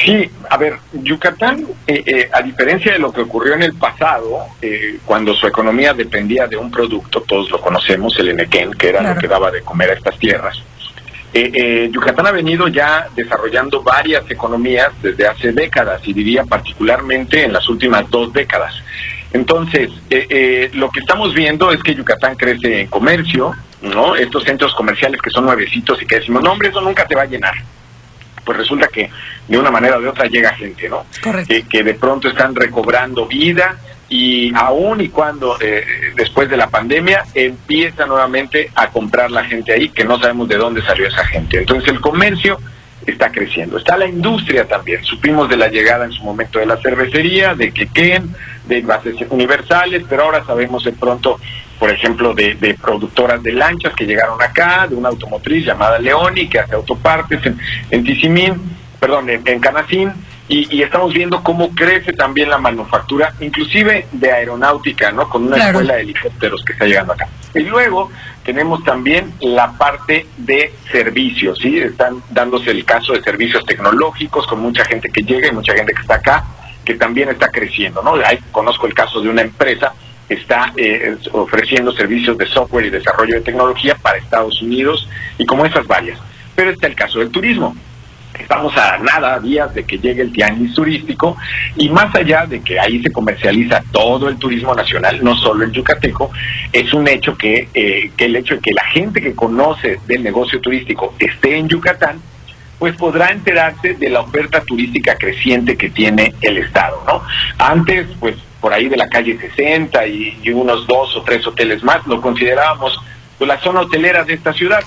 Sí, a ver, Yucatán, eh, eh, a diferencia de lo que ocurrió en el pasado, eh, cuando su economía dependía de un producto, todos lo conocemos, el enequén, que era Claro. lo que daba de comer a estas tierras. Eh, eh, Yucatán ha venido ya desarrollando varias economías desde hace décadas y diría particularmente en las últimas dos décadas. Entonces, eh, eh, lo que estamos viendo es que Yucatán crece en comercio, ¿no? Estos centros comerciales que son nuevecitos y que decimos, no, hombre, eso nunca te va a llenar pues resulta que de una manera o de otra llega gente, ¿no? Correcto. Que, que de pronto están recobrando vida y aún y cuando eh, después de la pandemia empieza nuevamente a comprar la gente ahí, que no sabemos de dónde salió esa gente. Entonces el comercio está creciendo. Está la industria también. Supimos de la llegada en su momento de la cervecería, de Quequén, de bases universales, pero ahora sabemos de pronto, por ejemplo, de, de productoras de lanchas que llegaron acá, de una automotriz llamada Leoni, que hace autopartes en, en Tizimín, perdón, en, en Canacín, y, y, estamos viendo cómo crece también la manufactura, inclusive de aeronáutica, ¿no? Con una Claro. escuela de helicópteros que está llegando acá. Y luego tenemos también la parte de servicios, ¿sí? Están dándose el caso de servicios tecnológicos con mucha gente que llega y mucha gente que está acá, que también está creciendo, ¿no? Ahí conozco el caso de una empresa que está eh, ofreciendo servicios de software y desarrollo de tecnología para Estados Unidos y como esas varias. Pero está el caso del turismo. Estamos a nada, días de que llegue el tianguis turístico y más allá de que ahí se comercializa todo el turismo nacional, no solo el yucateco, es un hecho que, eh, que el hecho de que la gente que conoce del negocio turístico esté en Yucatán, pues podrá enterarse de la oferta turística creciente que tiene el Estado, ¿no? Antes, pues por ahí de la calle 60 y, y unos dos o tres hoteles más, lo considerábamos pues, la zona hotelera de esta ciudad,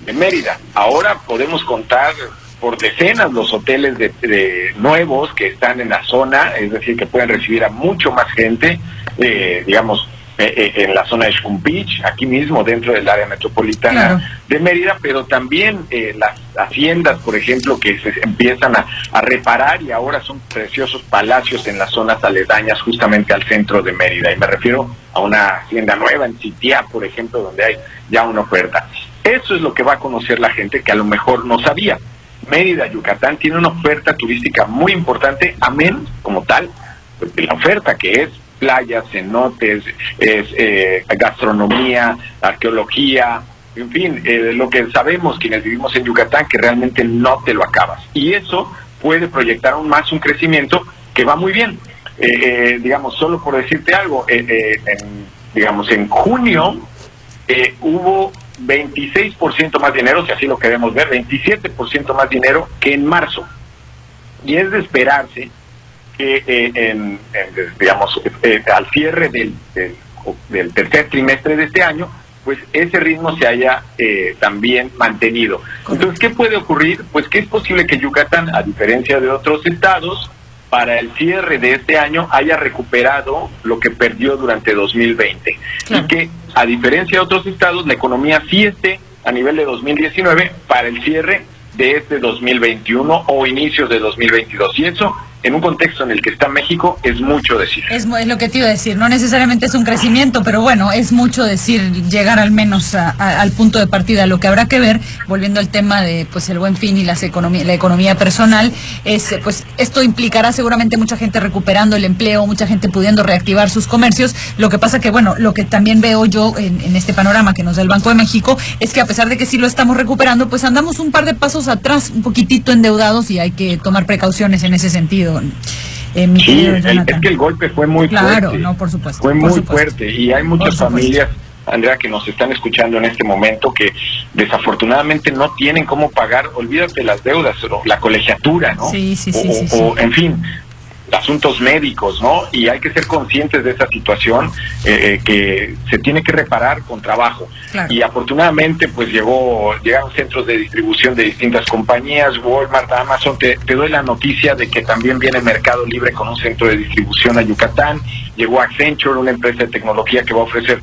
de Mérida. Ahora podemos contar por decenas los hoteles de, de nuevos que están en la zona, es decir, que pueden recibir a mucho más gente, eh, digamos, eh, eh, en la zona de Beach, aquí mismo dentro del área metropolitana Claro. de Mérida, pero también eh, las haciendas, por ejemplo, que se empiezan a, a reparar y ahora son preciosos palacios en las zonas aledañas justamente al centro de Mérida. Y me refiero a una hacienda nueva en Sitiá, por ejemplo, donde hay ya una oferta. Eso es lo que va a conocer la gente que a lo mejor no sabía. Mérida, Yucatán, tiene una oferta turística muy importante, amén, como tal, pues, de la oferta que es playas, cenotes, es eh, gastronomía, arqueología, en fin, eh, lo que sabemos quienes vivimos en Yucatán, que realmente no te lo acabas. Y eso puede proyectar aún más un crecimiento que va muy bien. Eh, eh, digamos, solo por decirte algo, eh, en, digamos, en junio hubo 26% más dinero, si así lo queremos ver, 27% más dinero que en marzo. Y es de esperarse que eh, en, en, digamos, eh, al cierre del, del, del tercer trimestre de este año, pues ese ritmo se haya eh, también mantenido. Entonces, ¿qué puede ocurrir? Pues que es posible que Yucatán, a diferencia de otros estados, para el cierre de este año haya recuperado lo que perdió durante 2020 y que a diferencia de otros estados la economía sí esté a nivel de 2019 para el cierre de este 2021 o inicios de 2022 y eso en un contexto en el que está México es mucho decir. Es, lo que te iba a decir, no necesariamente es un crecimiento, pero bueno, es mucho decir llegar al menos al punto de partida. Lo que habrá que ver, volviendo al tema de pues el buen fin y la economía personal, es pues esto implicará seguramente mucha gente recuperando el empleo, mucha gente pudiendo reactivar sus comercios. Lo que pasa que bueno, lo que también veo yo en este panorama que nos da el Banco de México es que a pesar de que sí lo estamos recuperando, pues andamos un par de pasos atrás, un poquitito endeudados y hay que tomar precauciones en ese sentido. Eh, mi Sí, querido el- Jonathan. es que el golpe fue muy Claro, fuerte. no, por supuesto. Fue por muy supuesto. fuerte y hay muchas familias, Andrea, que nos están escuchando en este momento que desafortunadamente no tienen cómo pagar, olvídate las deudas, o la colegiatura, ¿no? Sí, sí, sí, o, sí, sí. o, en fin, asuntos médicos, ¿no? Y hay que ser conscientes de esa situación eh, eh, que se tiene que reparar con trabajo. Claro. Y afortunadamente, pues llegó, llegaron centros de distribución de distintas compañías, Walmart, Amazon. Te, te doy la noticia de que también viene Mercado Libre con un centro de distribución a Yucatán. Llegó Accenture, una empresa de tecnología que va a ofrecer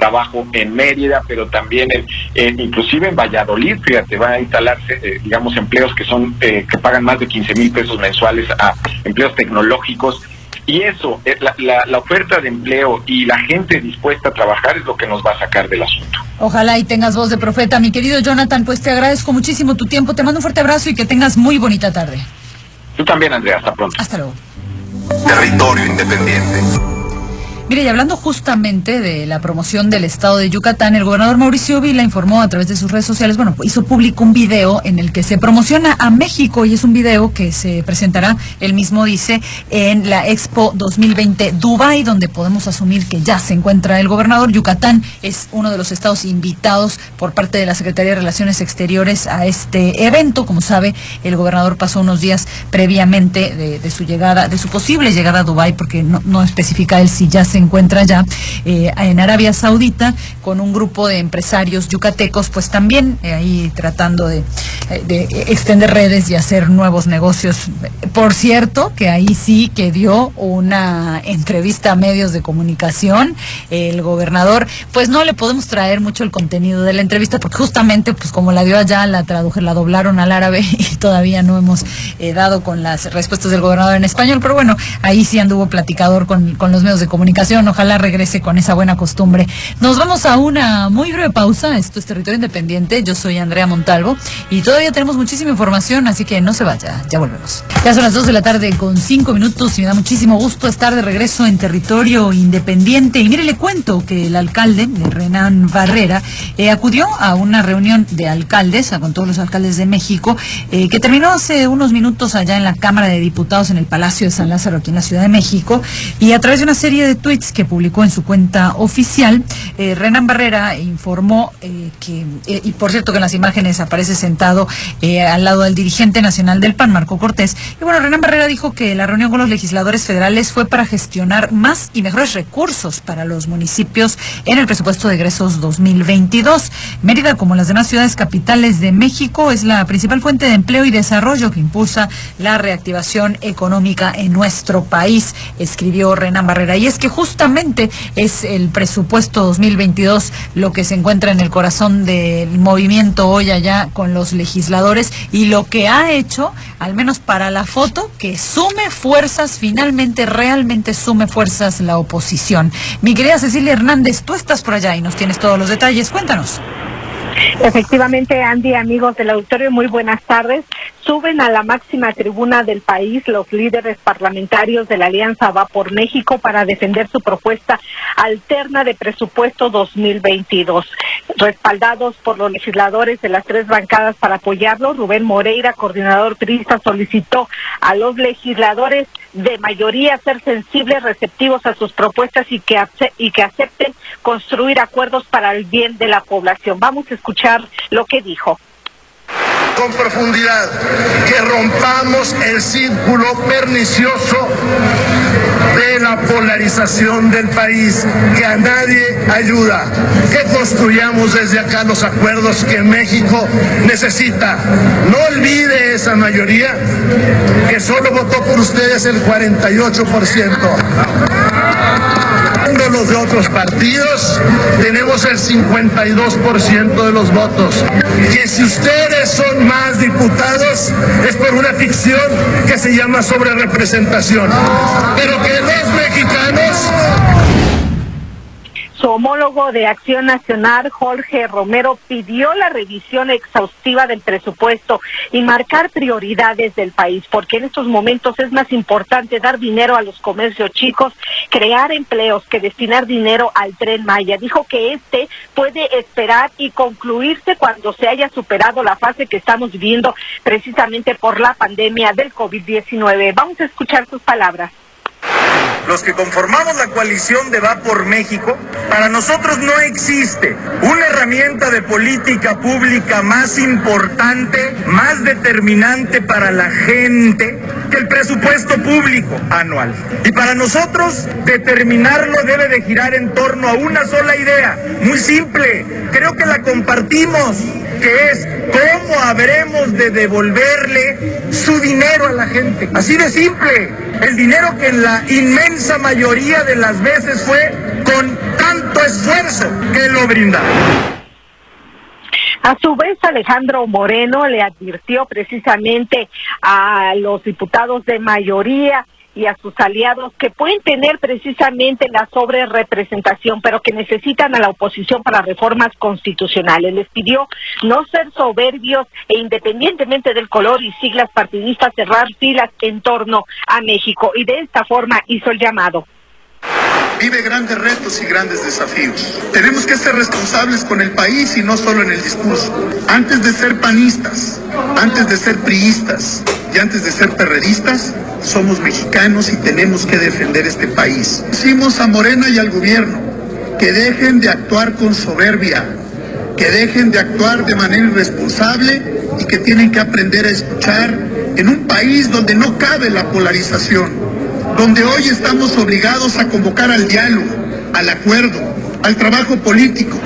trabajo en Mérida, pero también en, en- inclusive en Valladolid, fíjate, van a instalarse, eh, digamos, empleos que son eh, que pagan más de 15 mil pesos mensuales a empleos tecnológicos. Y eso, eh, la, la- la oferta de empleo y la gente dispuesta a trabajar es lo que nos va a sacar del asunto. Ojalá y tengas voz de profeta. Mi querido Jonathan, pues te agradezco muchísimo tu tiempo. Te mando un fuerte abrazo y que tengas muy bonita tarde. Tú también, Andrea, hasta pronto. Hasta luego. Territorio independiente. Mire, y hablando justamente de la promoción del estado de Yucatán, el gobernador Mauricio Vila informó a través de sus redes sociales, bueno, hizo público un video en el que se promociona a México y es un video que se presentará, él mismo dice, en la Expo 2020 Dubai, donde podemos asumir que ya se encuentra el gobernador. Yucatán es uno de los estados invitados por parte de la Secretaría de Relaciones Exteriores a este evento. Como sabe, el gobernador pasó unos días previamente de, su llegada, de su posible llegada a Dubai, porque no, no especifica él si ya se encuentra ya eh, en Arabia Saudita con un grupo de empresarios yucatecos, pues también eh, ahí tratando de, eh, de, extender redes y hacer nuevos negocios. Por cierto, que ahí sí que dio una entrevista a medios de comunicación el gobernador, pues no le podemos traer mucho el contenido de la entrevista porque justamente pues como la dio allá la traduje, la doblaron al árabe y todavía no hemos dado con las respuestas del gobernador en español, pero bueno, ahí sí anduvo platicador con los medios de comunicación, ojalá regrese con esa buena costumbre. Nos vamos a una muy breve pausa, esto es Territorio Independiente, yo soy Andrea Montalvo y todavía tenemos muchísima información, así que no se vaya, ya volvemos. Ya son las 2 de la tarde con 5 minutos y me da muchísimo gusto estar de regreso en Territorio Independiente y mire, le cuento que el alcalde, Renan Barrera, eh, acudió a una reunión de alcaldes, con todos los alcaldes de México, eh, que terminó hace unos minutos allá en la Cámara de Diputados en el Palacio de San Lázaro, aquí en la Ciudad de México, y a través de una serie de tweets que publicó en su cuenta oficial, eh, Renan Barrera informó eh, que, eh, y por cierto que en las imágenes aparece sentado eh, al lado del dirigente nacional del PAN, Marco Cortés, y bueno, Renan Barrera dijo que la reunión con los legisladores federales fue para gestionar más y mejores recursos para los municipios en el presupuesto de egresos 2022. Mérida, como las demás ciudades capitales de México, es la principal fuente de empleo y desarrollo que impulsa la reactivación económica en nuestro país, escribió Renan Barrera. Y es que justamente es el presupuesto 2022 lo que se encuentra en el corazón del movimiento hoy allá con los legisladores y lo que ha hecho, al menos para la foto, que sume fuerzas, finalmente, realmente sume fuerzas la oposición. Mi querida Cecilia Hernández, tú estás por allá y nos tienes todos los detalles. Cuéntanos. Efectivamente, Andy, amigos del auditorio, muy buenas tardes. Suben a la máxima tribuna del país los líderes parlamentarios de la Alianza Va por México para defender su propuesta alterna de presupuesto 2022. Respaldados por los legisladores de las tres bancadas para apoyarlo, Rubén Moreira, coordinador trista, solicitó a los legisladores de mayoría ser sensibles, receptivos a sus propuestas y que, y que acepten construir acuerdos para el bien de la población. Vamos a escuchar lo que dijo con profundidad, que rompamos el círculo pernicioso de la polarización del país, que a nadie ayuda, que construyamos desde acá los acuerdos que México necesita. No olvide esa mayoría que solo votó por ustedes el 48% los de otros partidos, tenemos el 52% de los votos. Que si ustedes son más diputados es por una ficción que se llama sobre representación. Pero que los mexicanos su homólogo de Acción Nacional, Jorge Romero, pidió la revisión exhaustiva del presupuesto y marcar prioridades del país, porque en estos momentos es más importante dar dinero a los comercios chicos, crear empleos, que destinar dinero al tren Maya. Dijo que este puede esperar y concluirse cuando se haya superado la fase que estamos viviendo precisamente por la pandemia del COVID-19. Vamos a escuchar sus palabras los que conformamos la coalición de Va por México, para nosotros no existe una herramienta de política pública más importante, más determinante para la gente que el presupuesto público anual. Y para nosotros determinarlo debe de girar en torno a una sola idea, muy simple, creo que la compartimos, que es cómo habremos de devolverle su dinero a la gente. Así de simple, el dinero que en la inmensa mayoría de las veces fue con tanto esfuerzo que lo brindaron. A su vez, Alejandro Moreno le advirtió precisamente a los diputados de mayoría y a sus aliados que pueden tener precisamente la sobre representación, pero que necesitan a la oposición para reformas constitucionales. Les pidió no ser soberbios e independientemente del color y siglas partidistas cerrar filas en torno a México y de esta forma hizo el llamado. vive grandes retos y grandes desafíos. Tenemos que ser responsables con el país y no solo en el discurso. Antes de ser panistas, antes de ser priistas y antes de ser perredistas, somos mexicanos y tenemos que defender este país. Decimos a Morena y al gobierno que dejen de actuar con soberbia, que dejen de actuar de manera irresponsable y que tienen que aprender a escuchar en un país donde no cabe la polarización, donde hoy estamos obligados a convocar al diálogo, al acuerdo, al trabajo político.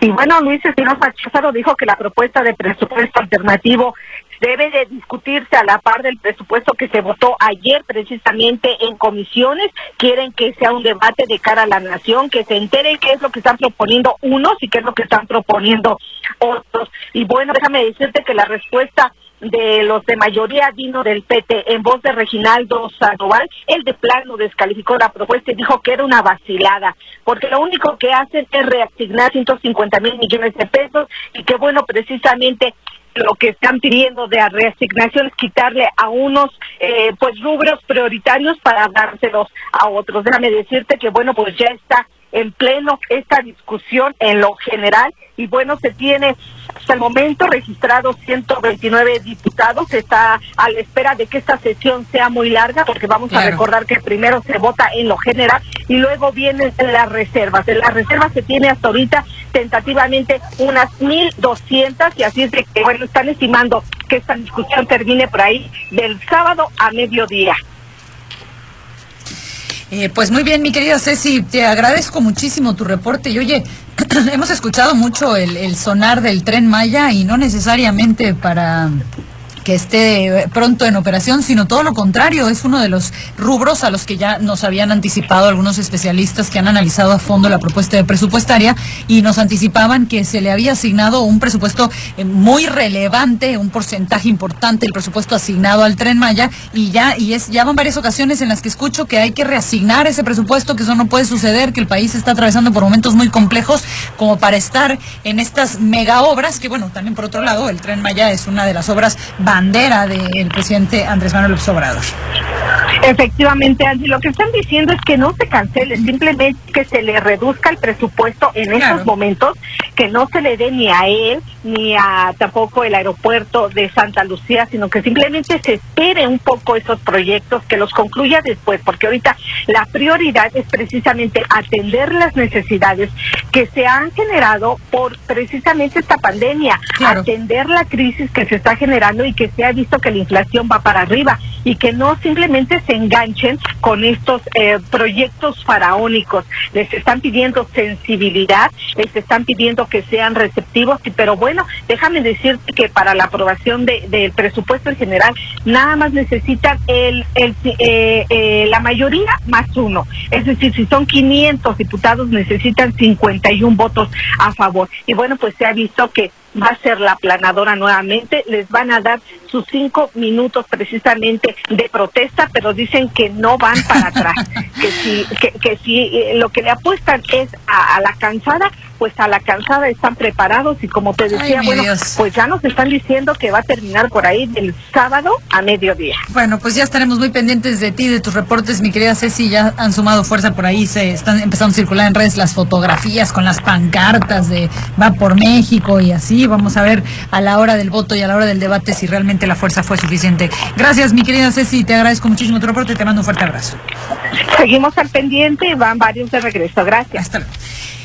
Y bueno, Luis Espinosa Cházaro dijo que la propuesta de presupuesto alternativo debe de discutirse a la par del presupuesto que se votó ayer precisamente en comisiones. Quieren que sea un debate de cara a la nación, que se entere qué es lo que están proponiendo unos y qué es lo que están proponiendo otros. Y bueno, déjame decirte que la respuesta de los de mayoría vino del PT en voz de Reginaldo Sandoval, el de plano descalificó la propuesta y dijo que era una vacilada, porque lo único que hacen es reasignar 150 mil millones de pesos y que bueno, precisamente lo que están pidiendo de reasignación es quitarle a unos eh, pues rubros prioritarios para dárselos a otros. Déjame decirte que bueno, pues ya está en pleno esta discusión en lo general y bueno, se tiene hasta el momento registrados 129 diputados. Está a la espera de que esta sesión sea muy larga, porque vamos a recordar que primero se vota en lo general y luego vienen las reservas. En las reservas se tiene hasta ahorita tentativamente unas 1.200 y así es de que, bueno, están estimando que esta discusión termine por ahí del sábado a mediodía. Eh, pues muy bien, mi querida Ceci, te agradezco muchísimo tu reporte. Y oye, hemos escuchado mucho el, el sonar del tren Maya y no necesariamente para que esté pronto en operación, sino todo lo contrario, es uno de los rubros a los que ya nos habían anticipado algunos especialistas que han analizado a fondo la propuesta de presupuestaria y nos anticipaban que se le había asignado un presupuesto eh, muy relevante, un porcentaje importante del presupuesto asignado al Tren Maya y ya y es ya van varias ocasiones en las que escucho que hay que reasignar ese presupuesto, que eso no puede suceder, que el país está atravesando por momentos muy complejos como para estar en estas mega obras, que bueno, también por otro lado, el Tren Maya es una de las obras bandera del presidente Andrés Manuel López Obrador. Efectivamente, Andy, lo que están diciendo es que no se cancele, simplemente que se le reduzca el presupuesto en estos momentos, que no se le dé ni a él ni a tampoco el aeropuerto de Santa Lucía, sino que simplemente se espere un poco esos proyectos, que los concluya después, porque ahorita la prioridad es precisamente atender las necesidades que se han generado por precisamente esta pandemia, atender la crisis que se está generando y que se ha visto que la inflación va para arriba y que no simplemente se enganchen con estos eh, proyectos faraónicos. Les están pidiendo sensibilidad, les están pidiendo que sean receptivos, pero bueno, déjame decirte que para la aprobación del presupuesto en general, nada más necesitan el, el eh, eh, la mayoría más uno. Es decir, si son 500 diputados, necesitan 51 votos a favor. Y bueno, pues se ha visto que va a ser la planadora nuevamente, les van a dar sus cinco minutos precisamente de protesta, pero dicen que no van para atrás, que si, que, que si eh, lo que le apuestan es a, la cansada, pues a la cansada están preparados y como te decía, bueno, pues ya nos están diciendo que va a terminar por ahí del sábado a mediodía. Bueno, pues ya estaremos muy pendientes de ti, de tus reportes, mi querida Ceci, ya han sumado fuerza por ahí, se están empezando a circular en redes las fotografías con las pancartas de va por México y así, vamos a ver a la hora del voto y a la hora del debate si realmente la fuerza fue suficiente. Gracias, mi querida Ceci, te agradezco muchísimo tu reporte y te mando un fuerte abrazo. Seguimos al pendiente y van varios de regreso. Gracias. Hasta luego.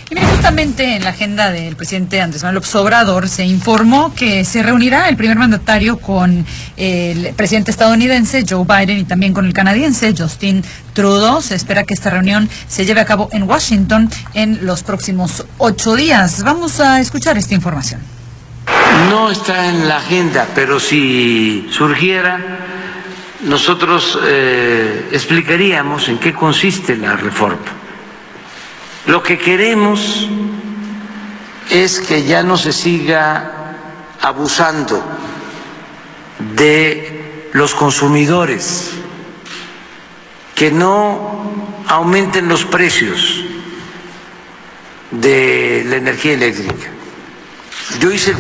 Y justamente en la agenda del presidente Andrés Manuel López se informó que se reunirá el primer mandatario con el presidente estadounidense Joe Biden y también con el canadiense Justin Trudeau. Se espera que esta reunión se lleve a cabo en Washington en los próximos ocho días. Vamos a escuchar esta información. No está en la agenda, pero si surgiera, nosotros eh, explicaríamos en qué consiste la reforma. Lo que queremos es que ya no se siga abusando de los consumidores, que no aumenten los precios de la energía eléctrica. Yo hice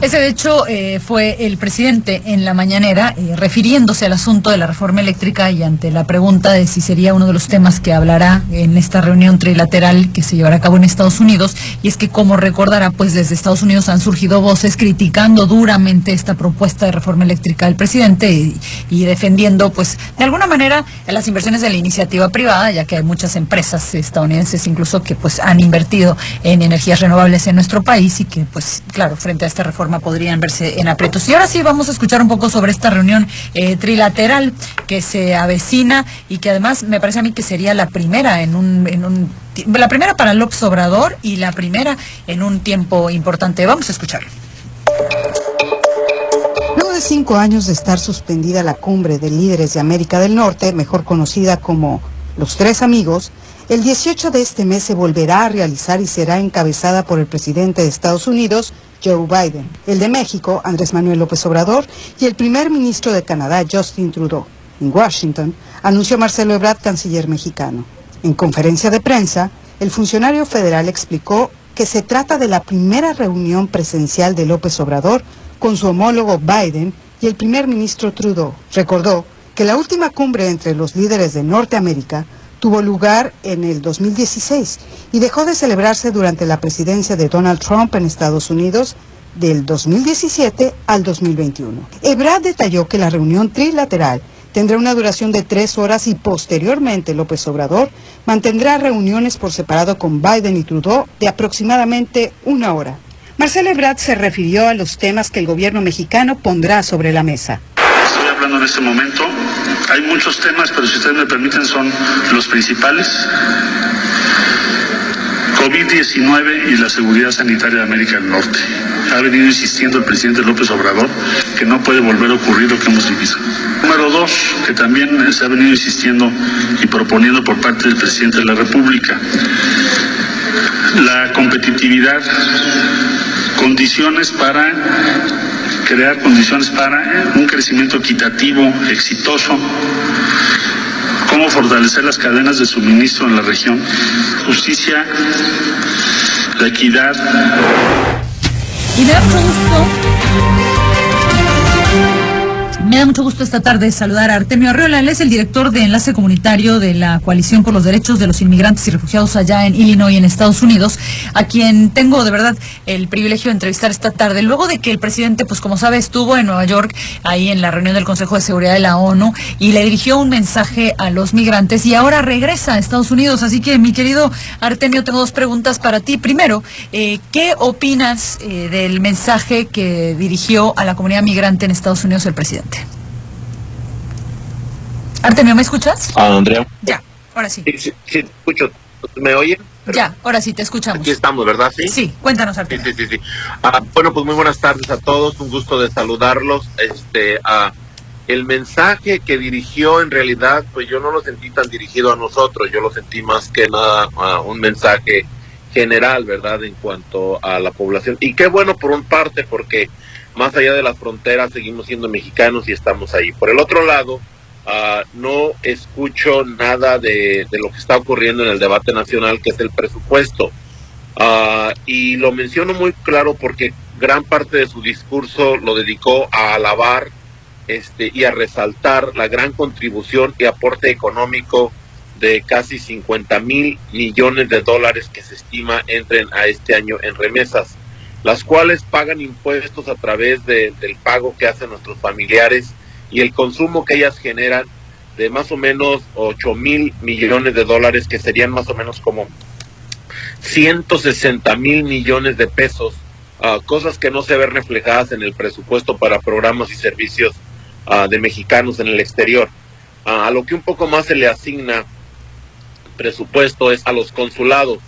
Ese, de hecho, eh, fue el presidente en la mañanera eh, refiriéndose al asunto de la reforma eléctrica y ante la pregunta de si sería uno de los temas que hablará en esta reunión trilateral que se llevará a cabo en Estados Unidos. Y es que, como recordará, pues desde Estados Unidos han surgido voces criticando duramente esta propuesta de reforma eléctrica del presidente y, y defendiendo, pues, de alguna manera, las inversiones de la iniciativa privada, ya que hay muchas empresas estadounidenses incluso que, pues, han invertido en energías renovables en nuestro país y que, pues, claro, frente a esta reforma podrían verse en aprietos. Y ahora sí vamos a escuchar un poco sobre esta reunión eh, trilateral que se avecina y que además me parece a mí que sería la primera en un, en un la primera para López Obrador y la primera en un tiempo importante. Vamos a escuchar. Luego de cinco años de estar suspendida la cumbre de líderes de América del Norte, mejor conocida como los Tres Amigos, el 18 de este mes se volverá a realizar y será encabezada por el presidente de Estados Unidos, Joe Biden, el de México, Andrés Manuel López Obrador, y el primer ministro de Canadá, Justin Trudeau. En Washington, anunció Marcelo Ebrard, canciller mexicano. En conferencia de prensa, el funcionario federal explicó que se trata de la primera reunión presencial de López Obrador con su homólogo Biden y el primer ministro Trudeau. Recordó que la última cumbre entre los líderes de Norteamérica tuvo lugar en el 2016 y dejó de celebrarse durante la presidencia de Donald Trump en Estados Unidos del 2017 al 2021. Ebrard detalló que la reunión trilateral tendrá una duración de tres horas y posteriormente López Obrador mantendrá reuniones por separado con Biden y Trudeau de aproximadamente una hora. Marcelo Ebrard se refirió a los temas que el gobierno mexicano pondrá sobre la mesa. Hablando en este momento hay muchos temas, pero si ustedes me permiten son los principales. COVID-19 y la seguridad sanitaria de América del Norte. Ha venido insistiendo el presidente López Obrador que no puede volver a ocurrir lo que hemos vivido. Número dos, que también se ha venido insistiendo y proponiendo por parte del presidente de la República, la competitividad, condiciones para crear condiciones para un crecimiento equitativo, exitoso, cómo fortalecer las cadenas de suministro en la región, justicia, la equidad. Y me da mucho gusto esta tarde saludar a Artemio Arreola. Él es el director de enlace comunitario de la Coalición por los Derechos de los Inmigrantes y Refugiados allá en Illinois, en Estados Unidos, a quien tengo de verdad el privilegio de entrevistar esta tarde. Luego de que el presidente, pues como sabe, estuvo en Nueva York, ahí en la reunión del Consejo de Seguridad de la ONU, y le dirigió un mensaje a los migrantes y ahora regresa a Estados Unidos. Así que, mi querido Artemio, tengo dos preguntas para ti. Primero, eh, ¿qué opinas eh, del mensaje que dirigió a la comunidad migrante en Estados Unidos el presidente? Artemio, ¿me escuchas? Ah, Andrea. Ya, ahora sí. Sí, sí, te escucho. ¿Me oyen? Ya, ahora sí, te escuchamos. Aquí estamos, ¿verdad? Sí. Sí, cuéntanos, Artemio. Sí, sí, sí. Ah, bueno, pues muy buenas tardes a todos. Un gusto de saludarlos. Este, ah, el mensaje que dirigió, en realidad, pues yo no lo sentí tan dirigido a nosotros. Yo lo sentí más que nada un mensaje general, ¿verdad? En cuanto a la población. Y qué bueno por un parte, porque más allá de las fronteras seguimos siendo mexicanos y estamos ahí. Por el otro lado, Ah, no escucho nada de, lo que está ocurriendo en el debate nacional, que es el presupuesto. Ah, y lo menciono muy claro porque gran parte de su discurso lo dedicó a alabar este, y a resaltar la gran contribución y aporte económico de casi 50 mil millones de dólares que se estima entren a este año en remesas, las cuales pagan impuestos a través del pago que hacen nuestros familiares y el consumo que ellas generan de más o menos 8 mil millones de dólares, que serían más o menos como 160 mil millones de pesos, ah, cosas que no se ven reflejadas en el presupuesto para programas y servicios ah, de mexicanos en el exterior. Ah, a lo que un poco más se le asigna presupuesto es a los consulados,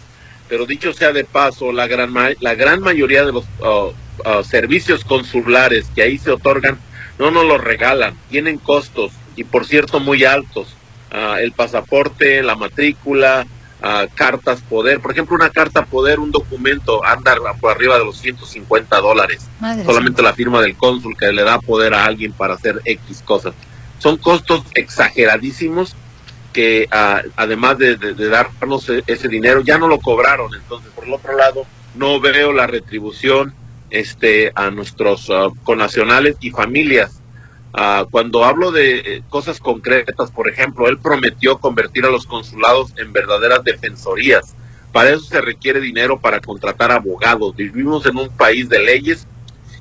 pero dicho sea de paso, la gran, la gran mayoría de los servicios consulares que ahí se otorgan no nos lo regalan, tienen costos y por cierto muy altos. Ah, el pasaporte, la matrícula, ah, cartas poder. Por ejemplo, una carta poder, un documento anda por arriba de los 150 dólares. Solamente la firma del cónsul que le da poder a alguien para hacer X cosas. Son costos exageradísimos que ah, además de, de, darnos e-, ese dinero ya no lo cobraron. Entonces, por el otro lado, no veo la retribución este, a nuestros uh, connacionales y familias. Uh, cuando hablo de eh, cosas concretas, por ejemplo, él prometió convertir a los consulados en verdaderas defensorías. Para eso se requiere dinero para contratar abogados. Vivimos en un país de leyes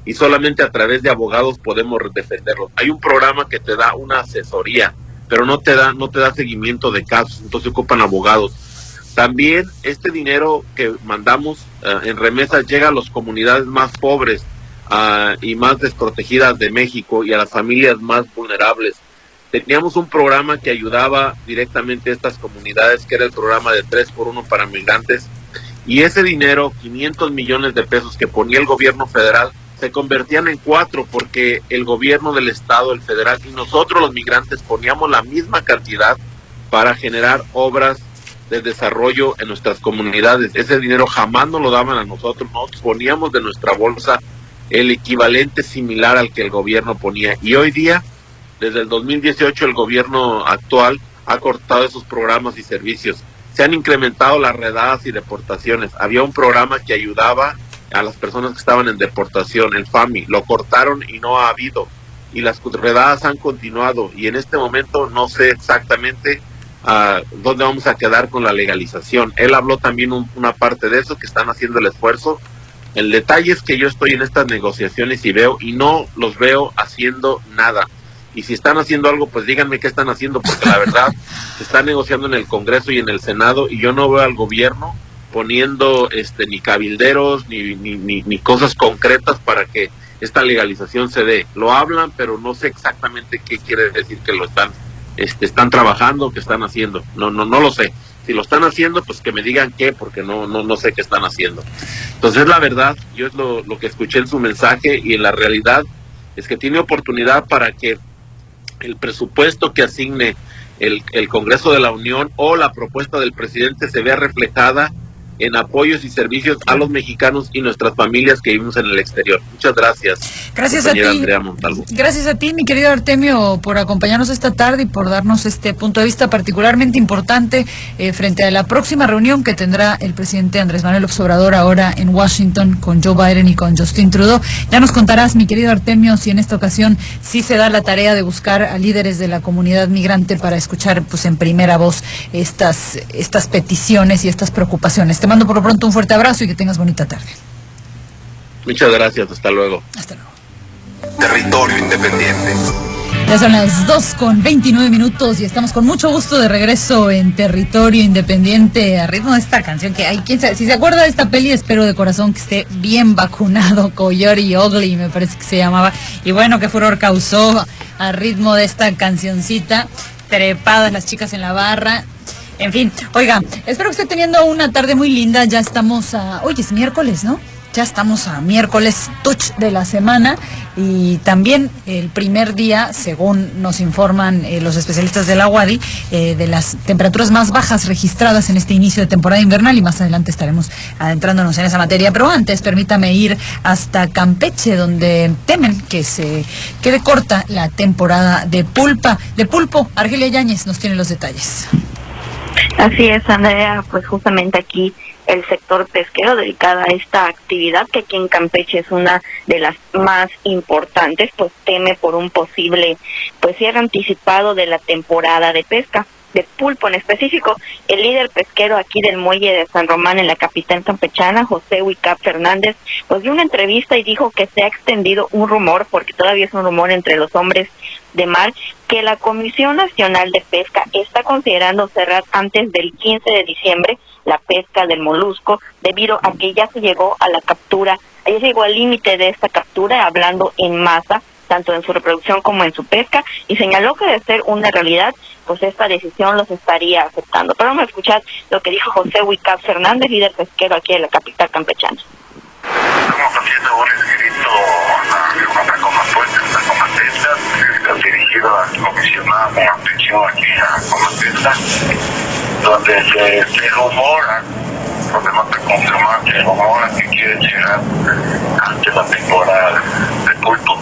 y solamente a través de abogados podemos defenderlos. Hay un programa que te da una asesoría, pero no te da no te da seguimiento de casos, entonces ocupan abogados. También este dinero que mandamos uh, en remesas llega a las comunidades más pobres uh, y más desprotegidas de México y a las familias más vulnerables. Teníamos un programa que ayudaba directamente a estas comunidades, que era el programa de 3 por 1 para migrantes, y ese dinero, 500 millones de pesos que ponía el gobierno federal, se convertían en cuatro porque el gobierno del estado, el federal y nosotros los migrantes poníamos la misma cantidad para generar obras de desarrollo en nuestras comunidades. Ese dinero jamás nos lo daban a nosotros, nosotros poníamos de nuestra bolsa el equivalente similar al que el gobierno ponía. Y hoy día, desde el 2018, el gobierno actual ha cortado esos programas y servicios. Se han incrementado las redadas y deportaciones. Había un programa que ayudaba a las personas que estaban en deportación, el FAMI, lo cortaron y no ha habido. Y las redadas han continuado y en este momento no sé exactamente uh, dónde vamos a quedar con la legalización. Él habló también un, una parte de eso, que están haciendo el esfuerzo. El detalle es que yo estoy en estas negociaciones y veo y no los veo haciendo nada. Y si están haciendo algo, pues díganme qué están haciendo, porque la verdad se está negociando en el Congreso y en el Senado y yo no veo al gobierno poniendo este ni cabilderos ni, ni, ni, ni cosas concretas para que esta legalización se dé. Lo hablan, pero no sé exactamente qué quiere decir que lo están este, están trabajando, que están haciendo. No, no, no lo sé. Si lo están haciendo, pues que me digan qué, porque no, no, no sé qué están haciendo. Entonces, la verdad, yo es lo, lo que escuché en su mensaje y en la realidad es que tiene oportunidad para que el presupuesto que asigne el, el Congreso de la Unión o la propuesta del presidente se vea reflejada en apoyos y servicios a los mexicanos y nuestras familias que vivimos en el exterior. Muchas gracias. Gracias a ti. Andrea Montalvo. Gracias a ti, mi querido Artemio, por acompañarnos esta tarde y por darnos este punto de vista particularmente importante eh, frente a la próxima reunión que tendrá el presidente Andrés Manuel Obrador ahora en Washington con Joe Biden y con Justin Trudeau. Ya nos contarás, mi querido Artemio, si en esta ocasión sí se da la tarea de buscar a líderes de la comunidad migrante para escuchar pues en primera voz estas, estas peticiones y estas preocupaciones. Te mando por lo pronto un fuerte abrazo y que tengas bonita tarde. Muchas gracias, hasta luego. Hasta luego. Territorio Independiente. Ya son las 2 con 29 minutos y estamos con mucho gusto de regreso en Territorio Independiente a ritmo de esta canción que hay quien sabe, si se acuerda de esta peli espero de corazón que esté bien vacunado Coyote Ugly me parece que se llamaba y bueno qué furor causó a ritmo de esta cancioncita trepadas las chicas en la barra en fin, oiga, espero que esté teniendo una tarde muy linda. Ya estamos a. Oye, es miércoles, ¿no? Ya estamos a miércoles touch de la semana y también el primer día, según nos informan eh, los especialistas de la UADI, eh, de las temperaturas más bajas registradas en este inicio de temporada invernal y más adelante estaremos adentrándonos en esa materia. Pero antes, permítame ir hasta Campeche, donde temen que se quede corta la temporada de pulpa, de pulpo. Argelia Yáñez nos tiene los detalles. Así es, Andrea, pues justamente aquí el sector pesquero dedicado a esta actividad que aquí en Campeche es una de las más importantes, pues teme por un posible pues cierre anticipado de la temporada de pesca de pulpo en específico. El líder pesquero aquí del muelle de San Román en la capital campechana, José Huicap Fernández, pues dio una entrevista y dijo que se ha extendido un rumor, porque todavía es un rumor entre los hombres de mar, que la Comisión Nacional de Pesca está considerando cerrar antes del 15 de diciembre la pesca del molusco, debido a que ya se llegó a la captura, ya se llegó al límite de esta captura, hablando en masa, tanto en su reproducción como en su pesca, y señaló que de ser una realidad, pues esta decisión los estaría aceptando. Pero vamos a escuchar lo que dijo José Huicap Fernández, líder pesquero aquí de la capital campechana. Estamos haciendo un escrito a una Comapuente, una Comatesta, dirigido al comisionado atención aquí a Comatesta, donde se, se rumora, donde no te confirman, se rumora que quieren llegar antes la temporada de pulpo,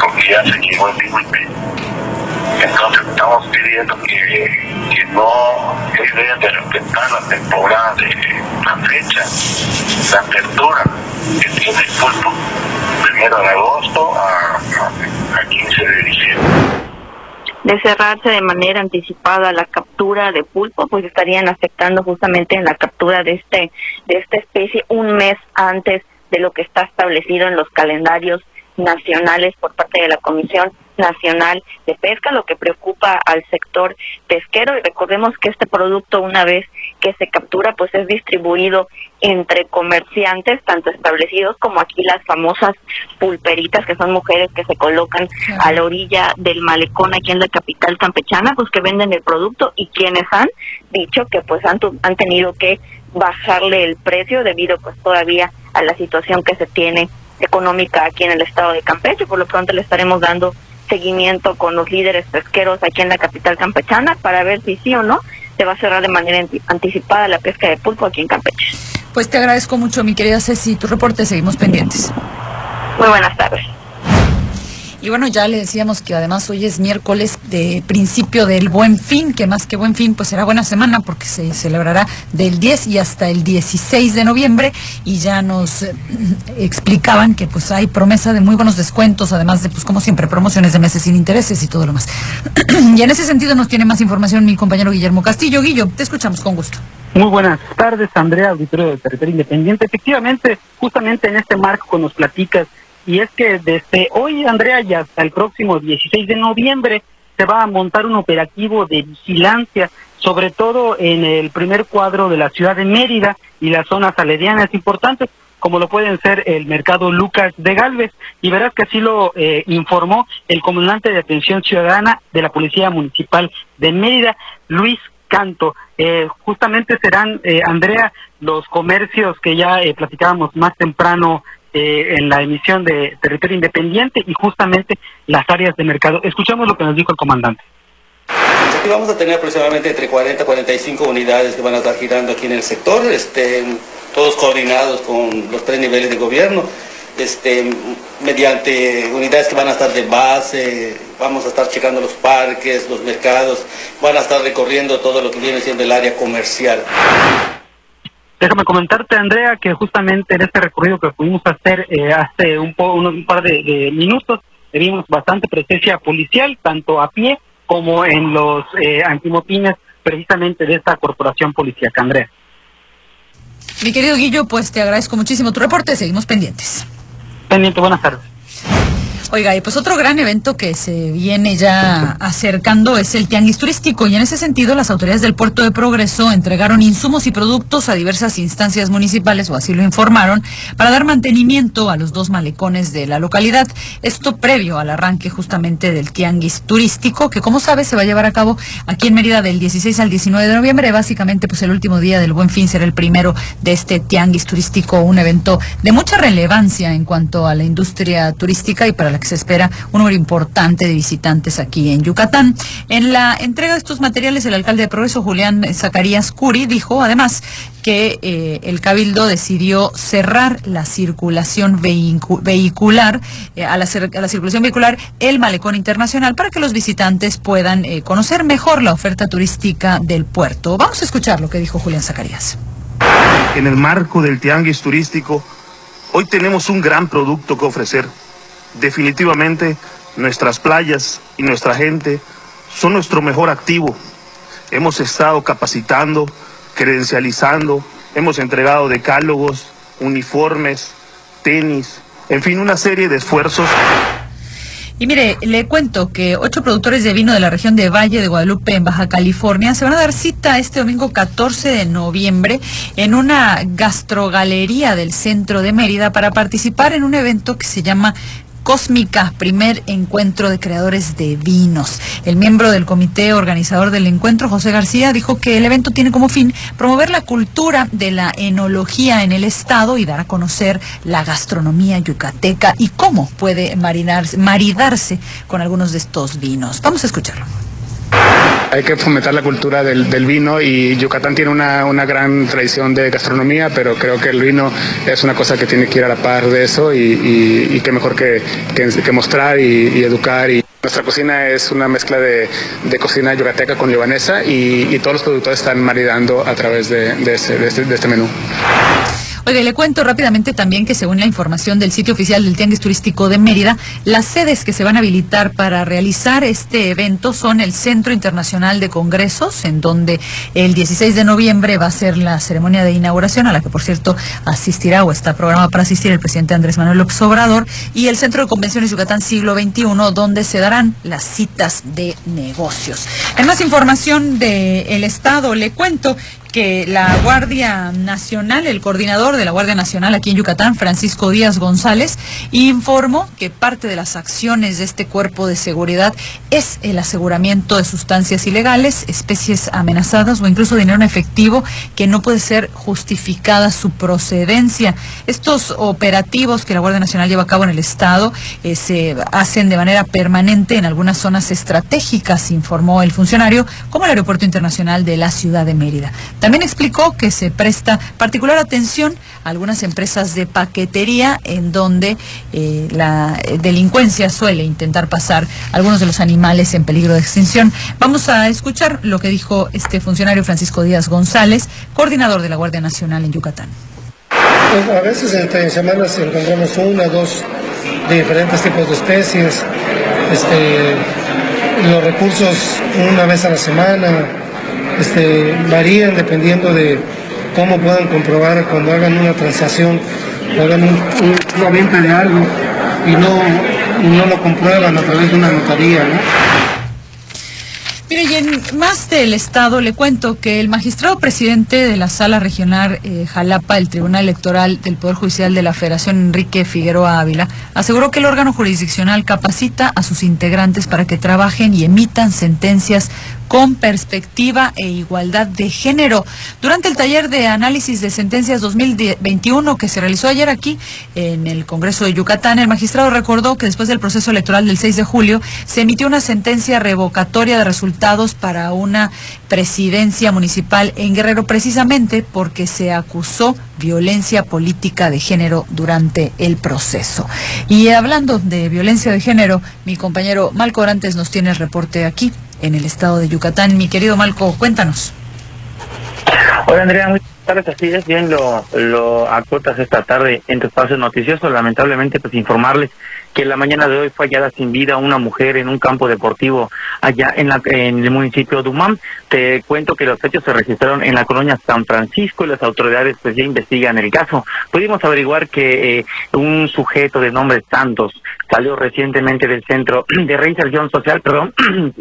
porque ya se llegó el límite. Entonces estamos pidiendo que, que no, deben de respetar la temporada de la fecha, la apertura que tiene el pulpo, primero de agosto a, a 15 de diciembre. De cerrarse de manera anticipada la captura de pulpo, pues estarían afectando justamente en la captura de este de esta especie un mes antes de lo que está establecido en los calendarios nacionales por parte de la Comisión Nacional de Pesca, lo que preocupa al sector pesquero. Y recordemos que este producto, una vez que se captura, pues es distribuido entre comerciantes, tanto establecidos como aquí las famosas pulperitas, que son mujeres que se colocan a la orilla del malecón aquí en la capital campechana, pues que venden el producto y quienes han dicho que pues han, han tenido que bajarle el precio debido pues todavía a la situación que se tiene económica aquí en el estado de Campeche. Por lo pronto le estaremos dando seguimiento con los líderes pesqueros aquí en la capital campechana para ver si sí o no se va a cerrar de manera anticipada la pesca de pulpo aquí en Campeche. Pues te agradezco mucho, mi querida Ceci, tu reporte, seguimos pendientes. Muy buenas tardes. Y bueno, ya le decíamos que además hoy es miércoles de principio del buen fin, que más que buen fin, pues será buena semana porque se celebrará del 10 y hasta el 16 de noviembre y ya nos eh, explicaban que pues hay promesa de muy buenos descuentos, además de pues como siempre promociones de meses sin intereses y todo lo más. y en ese sentido nos tiene más información mi compañero Guillermo Castillo. Guillo, te escuchamos con gusto. Muy buenas tardes, Andrea, auditorio del Territorio Independiente. Efectivamente, justamente en este marco nos platicas y es que desde hoy, Andrea, y hasta el próximo 16 de noviembre se va a montar un operativo de vigilancia, sobre todo en el primer cuadro de la ciudad de Mérida y las zonas aledañas importantes, como lo pueden ser el mercado Lucas de Galvez. Y verás que así lo eh, informó el comandante de atención ciudadana de la Policía Municipal de Mérida, Luis Canto. Eh, justamente serán, eh, Andrea, los comercios que ya platicábamos más temprano eh, en la emisión de Territorio Independiente y justamente las áreas de mercado. Escuchamos lo que nos dijo el comandante. Aquí vamos a tener aproximadamente entre 40 y 45 unidades que van a estar girando aquí en el sector, este, todos coordinados con los tres niveles de gobierno, este, mediante unidades que van a estar de base, vamos a estar checando los parques, los mercados, van a estar recorriendo todo lo que viene siendo el área comercial. Déjame comentarte, Andrea, que justamente en este recorrido que pudimos hacer eh, hace un, un par de, minutos, vimos bastante presencia policial, tanto a pie como en los eh, antimotines, precisamente de esta corporación policíaca, Andrea. Mi querido Guillo, pues te agradezco muchísimo tu reporte, seguimos pendientes. Pendiente, buenas tardes. Oiga, y pues otro gran evento que se viene ya acercando es el Tianguis Turístico y en ese sentido las autoridades del Puerto de Progreso entregaron insumos y productos a diversas instancias municipales, o así lo informaron, para dar mantenimiento a los dos malecones de la localidad. Esto previo al arranque justamente del Tianguis Turístico, que como sabes se va a llevar a cabo aquí en Mérida del 16 al 19 de noviembre. Básicamente pues el último día del Buen Fin será el primero de este Tianguis Turístico, un evento de mucha relevancia en cuanto a la industria turística y para la que se espera un número importante de visitantes aquí en Yucatán. En la entrega de estos materiales, el alcalde de Progreso, Julián Zacarías Curi, dijo además que eh, el Cabildo decidió cerrar la circulación vehicular, eh, a, la, circulación vehicular, el malecón internacional, para que los visitantes puedan eh, conocer mejor la oferta turística del puerto. Vamos a escuchar lo que dijo Julián Zacarías. En el marco del tianguis turístico, hoy tenemos un gran producto que ofrecer definitivamente nuestras playas y nuestra gente son nuestro mejor activo. Hemos estado capacitando, credencializando, hemos entregado decálogos, uniformes, tenis, en fin, una serie de esfuerzos. Y mire, le cuento que ocho productores de vino de la región de Valle de Guadalupe, en Baja California, se van a dar cita este domingo 14 de noviembre en una gastrogalería del centro de Mérida para participar en un evento que se llama Cósmica, primer encuentro de creadores de vinos. El miembro del comité organizador del encuentro, José García, dijo que el evento tiene como fin promover la cultura de la enología en el estado y dar a conocer la gastronomía yucateca y cómo puede maridarse con algunos de estos vinos. Vamos a escucharlo. Hay que fomentar la cultura del, vino y Yucatán tiene una, gran tradición de gastronomía, pero creo que el vino es una cosa que tiene que ir a la par de eso y, y, qué mejor que, mostrar y, educar y Nuestra cocina es una mezcla de, cocina yucateca con libanesa y, todos los productores están maridando a través de, este, de este menú. Oye, le cuento rápidamente también que según la información del sitio oficial del Tianguis Turístico de Mérida, las sedes que se van a habilitar para realizar este evento son el Centro Internacional de Congresos, en donde el 16 de noviembre va a ser la ceremonia de inauguración, a la que por cierto asistirá o está programada para asistir el presidente Andrés Manuel López Obrador, y el Centro de Convenciones Yucatán Siglo XXI, donde se darán las citas de negocios. En más información del Estado, le cuento que la Guardia Nacional, el coordinador de la Guardia Nacional aquí en Yucatán, Francisco Díaz González, informó que parte de las acciones de este cuerpo de seguridad es el aseguramiento de sustancias ilegales, especies amenazadas o incluso dinero en efectivo que no puede ser justificada su procedencia. Estos operativos que la Guardia Nacional lleva a cabo en el Estado eh, se hacen de manera permanente en algunas zonas estratégicas, informó el funcionario, como el Aeropuerto Internacional de la Ciudad de Mérida. También explicó que se presta particular atención a algunas empresas de paquetería en donde eh, la delincuencia suele intentar pasar algunos de los animales en peligro de extinción. Vamos a escuchar lo que dijo este funcionario Francisco Díaz González, coordinador de la Guardia Nacional en Yucatán. Pues, a veces en semanas encontramos una, dos de diferentes tipos de especies. Este, los recursos una vez a la semana, este, varían dependiendo de cómo puedan comprobar cuando hagan una transacción, hagan una venta de algo y no, no lo comprueban a través de una notaría. Mire, y en más del Estado le cuento que el magistrado presidente de la Sala Regional eh, Jalapa del Tribunal Electoral del Poder Judicial de la Federación, Enrique Figueroa Ávila, aseguró que el órgano jurisdiccional capacita a sus integrantes para que trabajen y emitan sentencias con perspectiva e igualdad de género. Durante el taller de análisis de sentencias 2021 que se realizó ayer aquí en el Congreso de Yucatán, el magistrado recordó que después del proceso electoral del 6 de julio se emitió una sentencia revocatoria de resultados para una presidencia municipal en Guerrero precisamente porque se acusó violencia política de género durante el proceso. Y hablando de violencia de género, mi compañero Malco Orantes nos tiene el reporte aquí en el estado de Yucatán. Mi querido Malco, cuéntanos. Hola Andrea, muy tardes, así es, bien lo, lo acotas esta tarde en tu espacio noticioso. Lamentablemente, pues informarles que la mañana de hoy fue hallada sin vida una mujer en un campo deportivo allá en, la, en el municipio de Umam. Te cuento que los hechos se registraron en la colonia San Francisco y las autoridades pues ya investigan el caso. Pudimos averiguar que eh, un sujeto de nombre Santos salió recientemente del centro de reinserción social, perdón,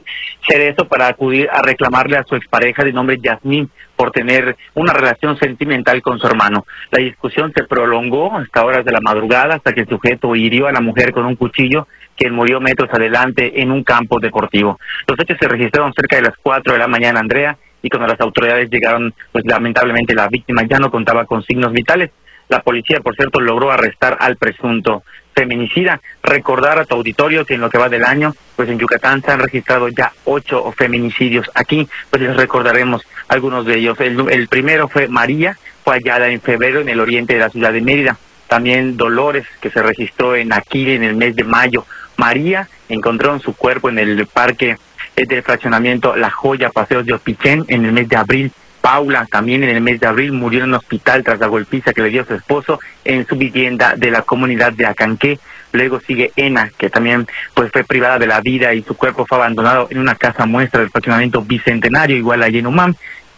eso para acudir a reclamarle a su expareja de nombre Yasmín por tener una relación sentimental con su hermano. La discusión se prolongó hasta horas de la madrugada, hasta que el sujeto hirió a la mujer con un cuchillo, quien murió metros adelante en un campo deportivo. Los hechos se registraron cerca de las 4 de la mañana, Andrea, y cuando las autoridades llegaron, pues lamentablemente la víctima ya no contaba con signos vitales. La policía, por cierto, logró arrestar al presunto feminicida. Recordar a tu auditorio que en lo que va del año, pues en Yucatán se han registrado ya ocho feminicidios. Aquí, pues les recordaremos algunos de ellos. El, primero fue María, fue hallada en febrero en el oriente de la ciudad de Mérida. También Dolores, que se registró en Aquile en el mes de mayo. María encontró en su cuerpo en el parque del fraccionamiento La Joya, Paseos de Opichén, en el mes de abril. Paula también en el mes de abril murió en un hospital tras la golpiza que le dio su esposo en su vivienda de la comunidad de Acanqué. Luego sigue Ena, que también pues fue privada de la vida y su cuerpo fue abandonado en una casa muestra del fraccionamiento bicentenario, igual a Yenumam.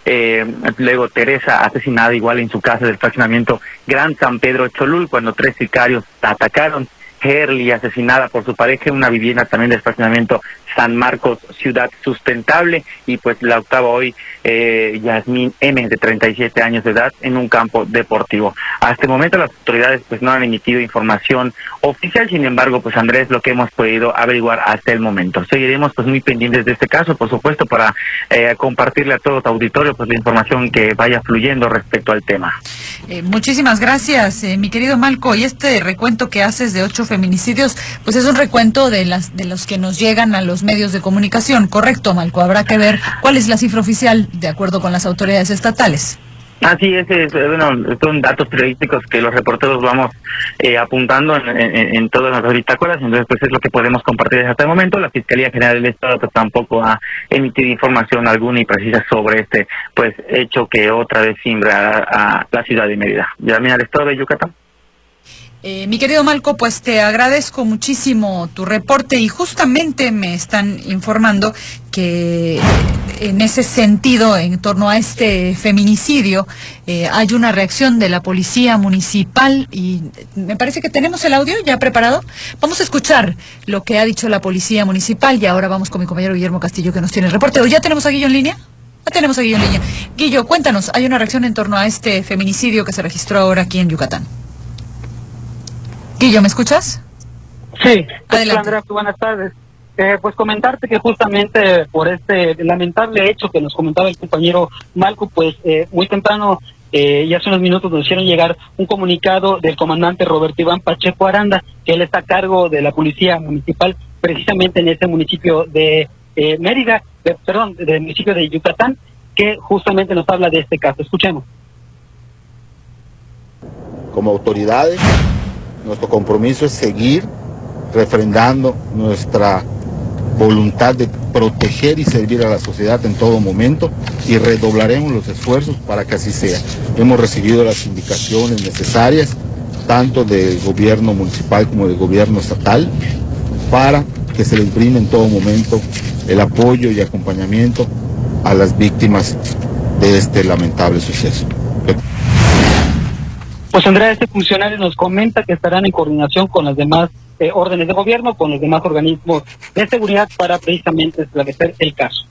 Eh, luego Teresa asesinada igual en su casa del fraccionamiento Gran San Pedro Cholul cuando tres sicarios la atacaron. Herli asesinada por su pareja en una vivienda también del fraccionamiento San Marcos, ciudad sustentable, y pues la octava hoy, eh, Yasmín M, de 37 años de edad, en un campo deportivo. Hasta el momento las autoridades pues no han emitido información oficial, sin embargo, pues Andrés, lo que hemos podido averiguar hasta el momento. Seguiremos pues muy pendientes de este caso, por supuesto, para eh, compartirle a todo tu auditorio pues la información que vaya fluyendo respecto al tema. Eh, muchísimas gracias, eh, mi querido Malco. Y este recuento que haces de ocho feminicidios, pues es un recuento de las de los que nos llegan a los medios de comunicación. Correcto, Malco. Habrá que ver cuál es la cifra oficial de acuerdo con las autoridades estatales. Así es, bueno, son datos periodísticos que los reporteros vamos eh, apuntando en, todas las bitácoras, entonces pues es lo que podemos compartir hasta el momento. La Fiscalía General del Estado pues, tampoco ha emitido información alguna y precisa sobre este pues hecho que otra vez simbra a, la ciudad de Mérida. ¿Ya al Estado de Yucatán? Eh, mi querido Malco, pues te agradezco muchísimo tu reporte y justamente me están informando que en ese sentido, en torno a este feminicidio, eh, hay una reacción de la policía municipal y me parece que tenemos el audio ya preparado. Vamos a escuchar lo que ha dicho la policía municipal y ahora vamos con mi compañero Guillermo Castillo que nos tiene el reporte. ¿O ya tenemos a Guillo en línea? Ya tenemos a Guillo en línea. Guillo, cuéntanos, hay una reacción en torno a este feminicidio que se registró ahora aquí en Yucatán. Guillo, ¿me escuchas? Sí, adelante. Andrea, buenas tardes. Eh, pues comentarte que justamente por este lamentable hecho que nos comentaba el compañero Malco, pues eh, muy temprano eh, y hace unos minutos nos hicieron llegar un comunicado del comandante Roberto Iván Pacheco Aranda, que él está a cargo de la policía municipal precisamente en este municipio de Mérida, perdón, del municipio de Yucatán, que justamente nos habla de este caso. Escuchemos. Como autoridades nuestro compromiso es seguir refrendando nuestra voluntad de proteger y servir a la sociedad en todo momento y redoblaremos los esfuerzos para que así sea. Hemos recibido las indicaciones necesarias tanto del gobierno municipal como del gobierno estatal para que se les brinde en todo momento el apoyo y acompañamiento a las víctimas de este lamentable suceso. Pues Andrea, este funcionario nos comenta que estarán en coordinación con las demás eh, órdenes de gobierno, con los demás organismos de seguridad para precisamente esclarecer el caso.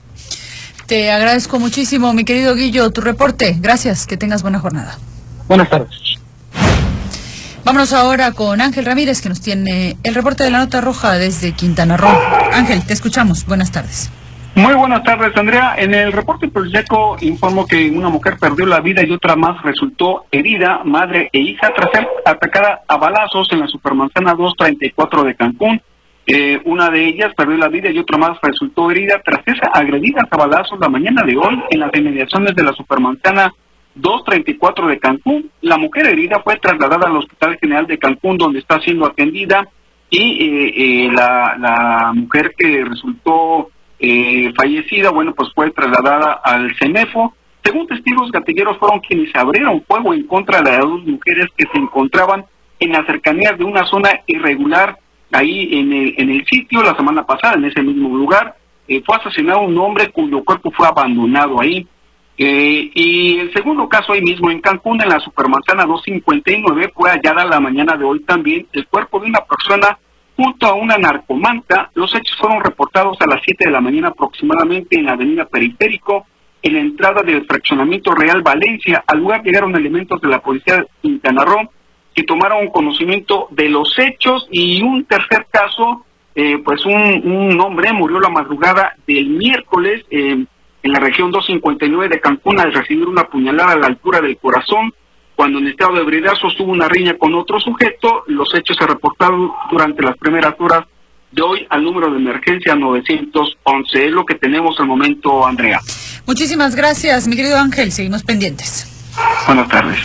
Te agradezco muchísimo, mi querido Guillo, tu reporte. Gracias, que tengas buena jornada. Buenas tardes. Vámonos ahora con Ángel Ramírez, que nos tiene el reporte de la nota roja desde Quintana Roo. Ángel, te escuchamos. Buenas tardes. Muy buenas tardes, Andrea. En el reporte Proyecto informó que una mujer perdió la vida y otra más resultó herida, madre e hija, tras ser atacada a balazos en la Supermanzana 234 de Cancún. Eh, una de ellas perdió la vida y otra más resultó herida tras ser agredida a balazos la mañana de hoy en las inmediaciones de la Supermanzana 234 de Cancún. La mujer herida fue trasladada al Hospital General de Cancún, donde está siendo atendida, y eh, eh, la, la mujer que resultó eh, fallecida, bueno, pues fue trasladada al CEMEFO. Según testigos gatilleros fueron quienes abrieron fuego en contra de las dos mujeres que se encontraban en las cercanías de una zona irregular ahí en el, en el sitio la semana pasada, en ese mismo lugar. Eh, fue asesinado un hombre cuyo cuerpo fue abandonado ahí. Eh, y el segundo caso ahí mismo en Cancún, en la Supermanzana 259, fue hallada la mañana de hoy también el cuerpo de una persona junto a una narcomanta. Los hechos fueron reportados a las 7 de la mañana aproximadamente en la avenida Periférico, en la entrada del fraccionamiento Real Valencia. Al lugar llegaron elementos de la policía de Quintana que tomaron conocimiento de los hechos y un tercer caso, eh, pues un, hombre murió la madrugada del miércoles eh, en la región 259 de Cancún al recibir una puñalada a la altura del corazón cuando en estado de ebriedad sostuvo una riña con otro sujeto. Los hechos se reportaron durante las primeras horas de hoy al número de emergencia 911. Es lo que tenemos al momento, Andrea. Muchísimas gracias, mi querido Ángel. Seguimos pendientes. Buenas tardes.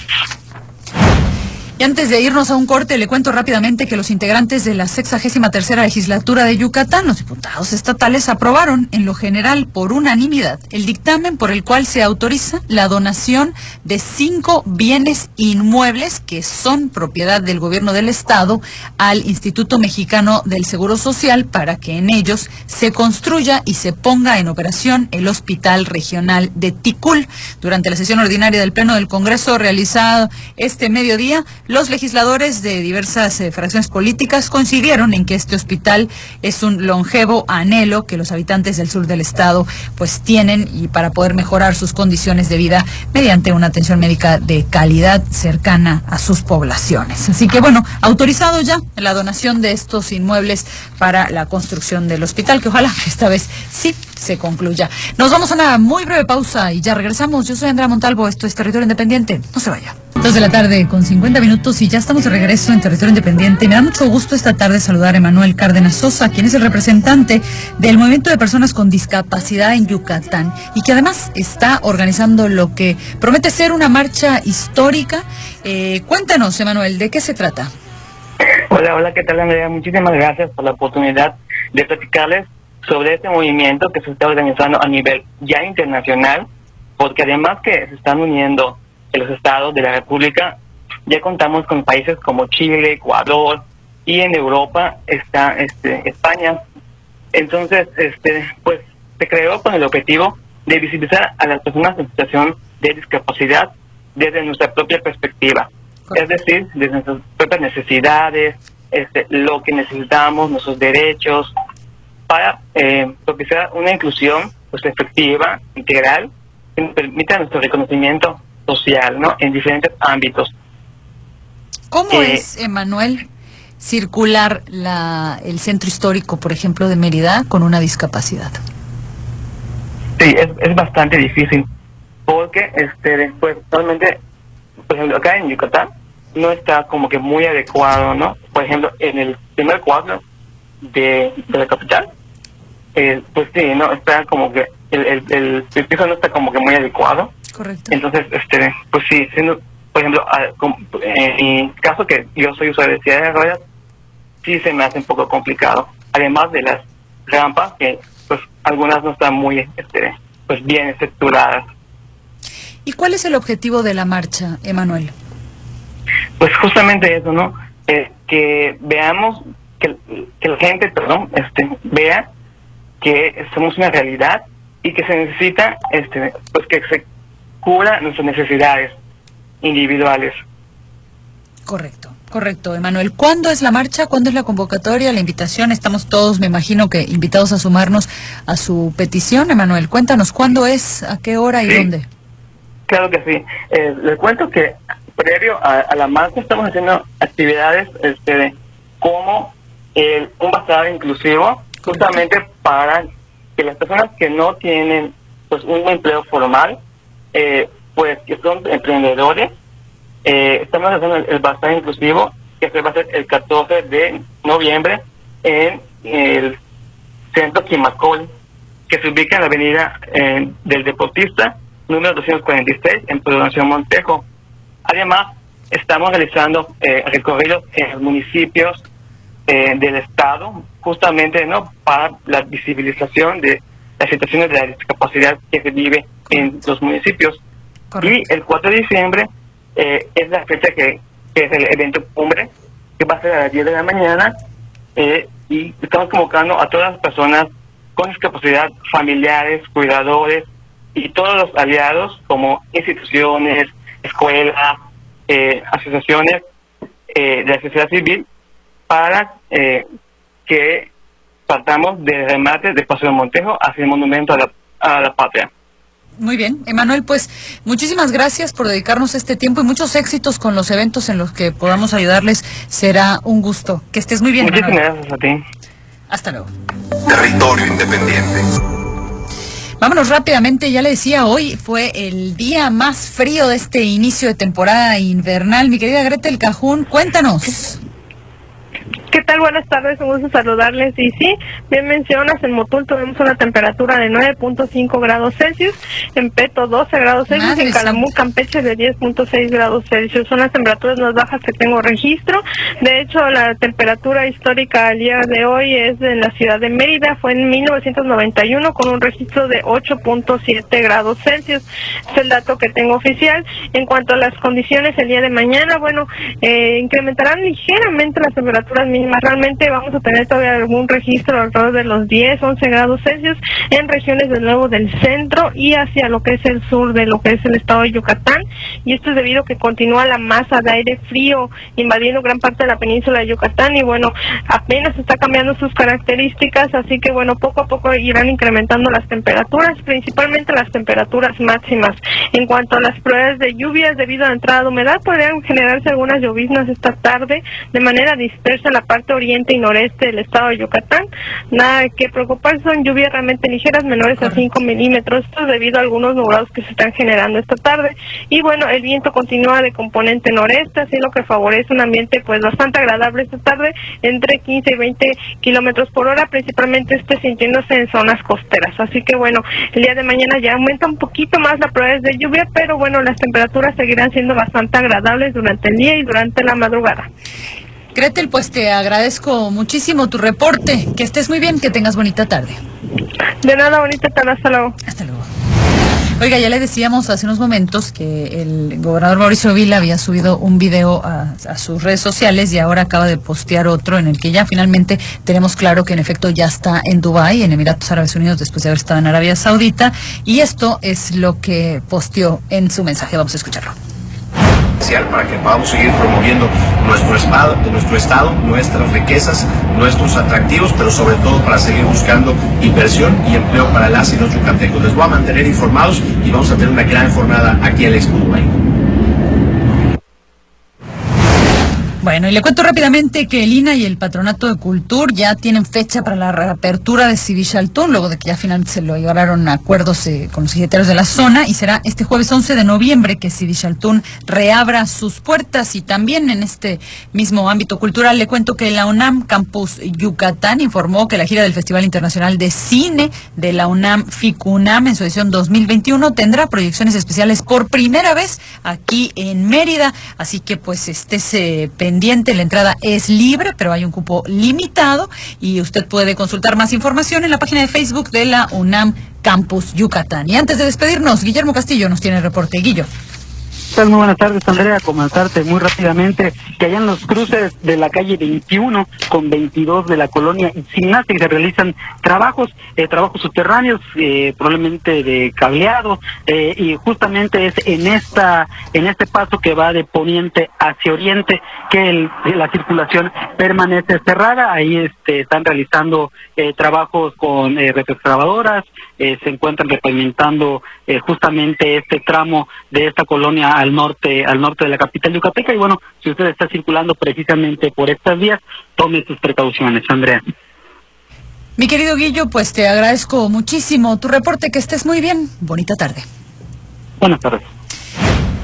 Y antes de irnos a un corte, le cuento rápidamente que los integrantes de la 63 tercera legislatura de Yucatán, los diputados estatales, aprobaron en lo general por unanimidad el dictamen por el cual se autoriza la donación de cinco bienes inmuebles que son propiedad del gobierno del estado al Instituto Mexicano del Seguro Social para que en ellos se construya y se ponga en operación el Hospital Regional de Ticul. Durante la sesión ordinaria del Pleno del Congreso realizado este mediodía, los legisladores de diversas eh, fracciones políticas coincidieron en que este hospital es un longevo anhelo que los habitantes del sur del estado pues tienen y para poder mejorar sus condiciones de vida mediante una atención médica de calidad cercana a sus poblaciones. Así que bueno, autorizado ya la donación de estos inmuebles para la construcción del hospital, que ojalá esta vez sí se concluya. Nos vamos a una muy breve pausa y ya regresamos. Yo soy Andrea Montalvo, esto es Territorio Independiente. No se vaya. Dos de la tarde con 50 minutos y ya estamos de regreso en territorio independiente. Me da mucho gusto esta tarde saludar a Emanuel Cárdenas Sosa, quien es el representante del Movimiento de Personas con Discapacidad en Yucatán y que además está organizando lo que promete ser una marcha histórica. Eh, cuéntanos, Emanuel, ¿de qué se trata? Hola, hola, ¿qué tal, Andrea? Muchísimas gracias por la oportunidad de platicarles sobre este movimiento que se está organizando a nivel ya internacional, porque además que se están uniendo los estados de la República, ya contamos con países como Chile, Ecuador y en Europa está este, España. Entonces, este, pues se creó con el objetivo de visibilizar a las personas en situación de discapacidad desde nuestra propia perspectiva, es decir, desde nuestras propias necesidades, este, lo que necesitamos, nuestros derechos, para eh, propiciar una inclusión pues efectiva, integral, que nos permita nuestro reconocimiento social, ¿no? En diferentes ámbitos. ¿Cómo eh, es, Emanuel, circular la, el centro histórico, por ejemplo, de Mérida con una discapacidad? Sí, es, es bastante difícil, porque este después, realmente, por ejemplo, acá en Yucatán, no está como que muy adecuado, ¿no? Por ejemplo, en el primer cuadro de, la capital, eh, pues sí, no está como que el, el, el piso no está como que muy adecuado Correcto. Entonces, este, pues sí, siendo, por ejemplo, en caso que yo soy usuario de silla de ruedas, sí se me hace un poco complicado. Además de las rampas, que pues algunas no están muy este, pues bien estructuradas. ¿Y cuál es el objetivo de la marcha, Emanuel? Pues justamente eso, ¿no? Eh, que veamos, que, que la gente, perdón, este, vea que somos una realidad y que se necesita, este, pues que se cubra nuestras necesidades individuales. Correcto, correcto, Emanuel. ¿Cuándo es la marcha? ¿Cuándo es la convocatoria? La invitación. Estamos todos, me imagino que invitados a sumarnos a su petición, Emanuel. Cuéntanos, ¿cuándo es? ¿A qué hora y dónde? Claro que sí. Eh, les cuento que previo a, la marcha estamos haciendo actividades este, como el, un bazar inclusivo, justamente para que las personas que no tienen pues un empleo formal eh, pues que son emprendedores. Eh, estamos haciendo el, el inclusivo que se va a hacer el 14 de noviembre en el centro Quimacol, que se ubica en la avenida eh, del Deportista, número 246, en Programación Montejo. Además, estamos realizando recorridos en municipios del Estado, justamente no para la visibilización de las situaciones de la discapacidad que se vive en los municipios. Y el 4 de diciembre eh, es la fecha que, es el evento cumbre, que va a ser a las 10 de la mañana, eh, y estamos convocando a todas las personas con discapacidad, familiares, cuidadores y todos los aliados como instituciones, escuelas, eh, asociaciones de la sociedad civil para que partamos de remate de Paso de Montejo hacia el monumento a la, a la patria. Muy bien, Emanuel, pues muchísimas gracias por dedicarnos este tiempo y muchos éxitos con los eventos en los que podamos ayudarles. Será un gusto. Que estés muy bien. Muchísimas gracias a ti. Hasta luego. Territorio Independiente. Vámonos rápidamente, ya le decía, hoy fue el día más frío de este inicio de temporada invernal. Mi querida Gretel Cajún, cuéntanos. ¿Qué tal? Buenas tardes, un gusto saludarles. Y sí, bien mencionas, en Motul tuvimos una temperatura de 9.5 grados Celsius, en Peto 12 grados Celsius, en Calamú, Campeche de 10.6 grados Celsius. Son las temperaturas más bajas que tengo registro. De hecho, la temperatura histórica al día de hoy es en la ciudad de Mérida, fue en 1991 con un registro de 8.7 grados Celsius. Es el dato que tengo oficial. En cuanto a las condiciones el día de mañana, bueno, eh, incrementarán ligeramente las temperaturas mínimas Realmente vamos a tener todavía algún registro alrededor de los 10, 11 grados Celsius en regiones de nuevo del centro y hacia lo que es el sur de lo que es el estado de Yucatán. Y esto es debido a que continúa la masa de aire frío invadiendo gran parte de la península de Yucatán y bueno, apenas está cambiando sus características, así que bueno, poco a poco irán incrementando las temperaturas, principalmente las temperaturas máximas. En cuanto a las pruebas de lluvias debido a la entrada de humedad, podrían generarse algunas lloviznas esta tarde de manera dispersa la parte oriente y noreste del estado de Yucatán. Nada que preocupar, son lluvias realmente ligeras, menores a 5 milímetros, esto debido a algunos nublados que se están generando esta tarde. Y bueno, el viento continúa de componente noreste, así lo que favorece un ambiente pues bastante agradable esta tarde, entre 15 y 20 kilómetros por hora, principalmente este sintiéndose en zonas costeras. Así que bueno, el día de mañana ya aumenta un poquito más la probabilidad de lluvia, pero bueno, las temperaturas seguirán siendo bastante agradables durante el día y durante la madrugada. Gretel, pues te agradezco muchísimo tu reporte. Que estés muy bien, que tengas bonita tarde. De nada, bonita tarde. Hasta luego. Hasta luego. Oiga, ya le decíamos hace unos momentos que el gobernador Mauricio Vila había subido un video a, sus redes sociales y ahora acaba de postear otro en el que ya finalmente tenemos claro que en efecto ya está en Dubái, en Emiratos Árabes Unidos, después de haber estado en Arabia Saudita. Y esto es lo que posteó en su mensaje. Vamos a escucharlo para que podamos seguir promoviendo nuestro estado, nuestro estado, nuestras riquezas, nuestros atractivos, pero sobre todo para seguir buscando inversión y empleo para las y los yucatecos. Les voy a mantener informados y vamos a tener una gran jornada aquí en el Expo Dubai. Bueno, y le cuento rápidamente que el INA y el Patronato de Cultura ya tienen fecha para la reapertura de Civichaltún, luego de que ya finalmente se lo llegaron a acuerdos eh, con los secretarios de la zona, y será este jueves 11 de noviembre que Civichaltún reabra sus puertas. Y también en este mismo ámbito cultural le cuento que la UNAM Campus Yucatán informó que la gira del Festival Internacional de Cine de la UNAM FICUNAM en su edición 2021 tendrá proyecciones especiales por primera vez aquí en Mérida, así que pues este se la entrada es libre, pero hay un cupo limitado y usted puede consultar más información en la página de Facebook de la UNAM Campus Yucatán. Y antes de despedirnos, Guillermo Castillo nos tiene reporte. Guillo. Muy buenas tardes, Andrea. Comenzarte muy rápidamente que allá en los cruces de la calle 21 con 22 de la colonia Sinate se realizan trabajos, eh, trabajos subterráneos, eh, probablemente de cableado, eh, y justamente es en esta, en este paso que va de poniente hacia oriente que la circulación permanece cerrada. Ahí este, están realizando trabajos con eh, se encuentran repavimentando justamente este tramo de esta colonia al norte, al norte de la capital yucateca. Y bueno, si usted está circulando precisamente por estas vías, tome sus precauciones, Andrea. Mi querido Guillo, pues te agradezco muchísimo tu reporte, que estés muy bien. Bonita tarde. Buenas tardes.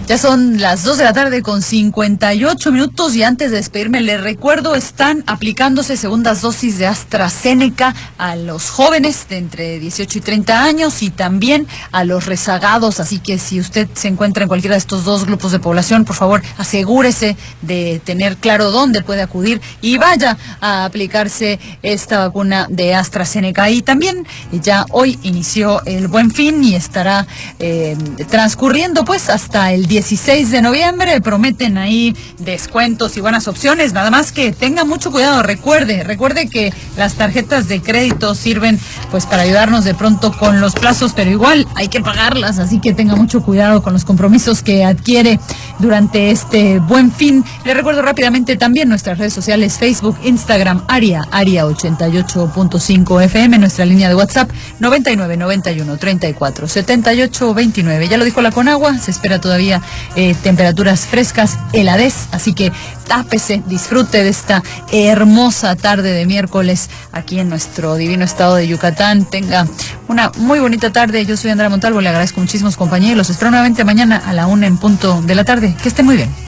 Ya son las 2 de la tarde con 58 minutos y antes de despedirme les recuerdo están aplicándose segundas dosis de AstraZeneca a los jóvenes de entre 18 y 30 años y también a los rezagados, así que si usted se encuentra en cualquiera de estos dos grupos de población, por favor asegúrese de tener claro dónde puede acudir y vaya a aplicarse esta vacuna de AstraZeneca. Y también ya hoy inició el Buen Fin y estará eh, transcurriendo pues hasta el día 16 de noviembre. Prometen ahí descuentos y buenas opciones. Nada más que tenga mucho cuidado. Recuerde, recuerde que las tarjetas de crédito sirven pues para ayudarnos de pronto con los plazos, pero igual hay que pagarlas. Así que tenga mucho cuidado con los compromisos que adquiere durante este buen fin. Le recuerdo rápidamente también nuestras redes sociales, Facebook, Instagram, Aria, Aria 88.5 FM, nuestra línea de WhatsApp 99 91 34 78 29. Ya lo dijo la Conagua, se espera todavía eh, temperaturas frescas, heladez, así que tápese, disfrute de esta hermosa tarde de miércoles aquí en nuestro divino estado de Yucatán. Tenga una muy bonita tarde. Yo soy Andrea Montalvo, le agradezco muchísimos compañeros. Los espero nuevamente mañana a la una en punto de la tarde. Que esté muy bien.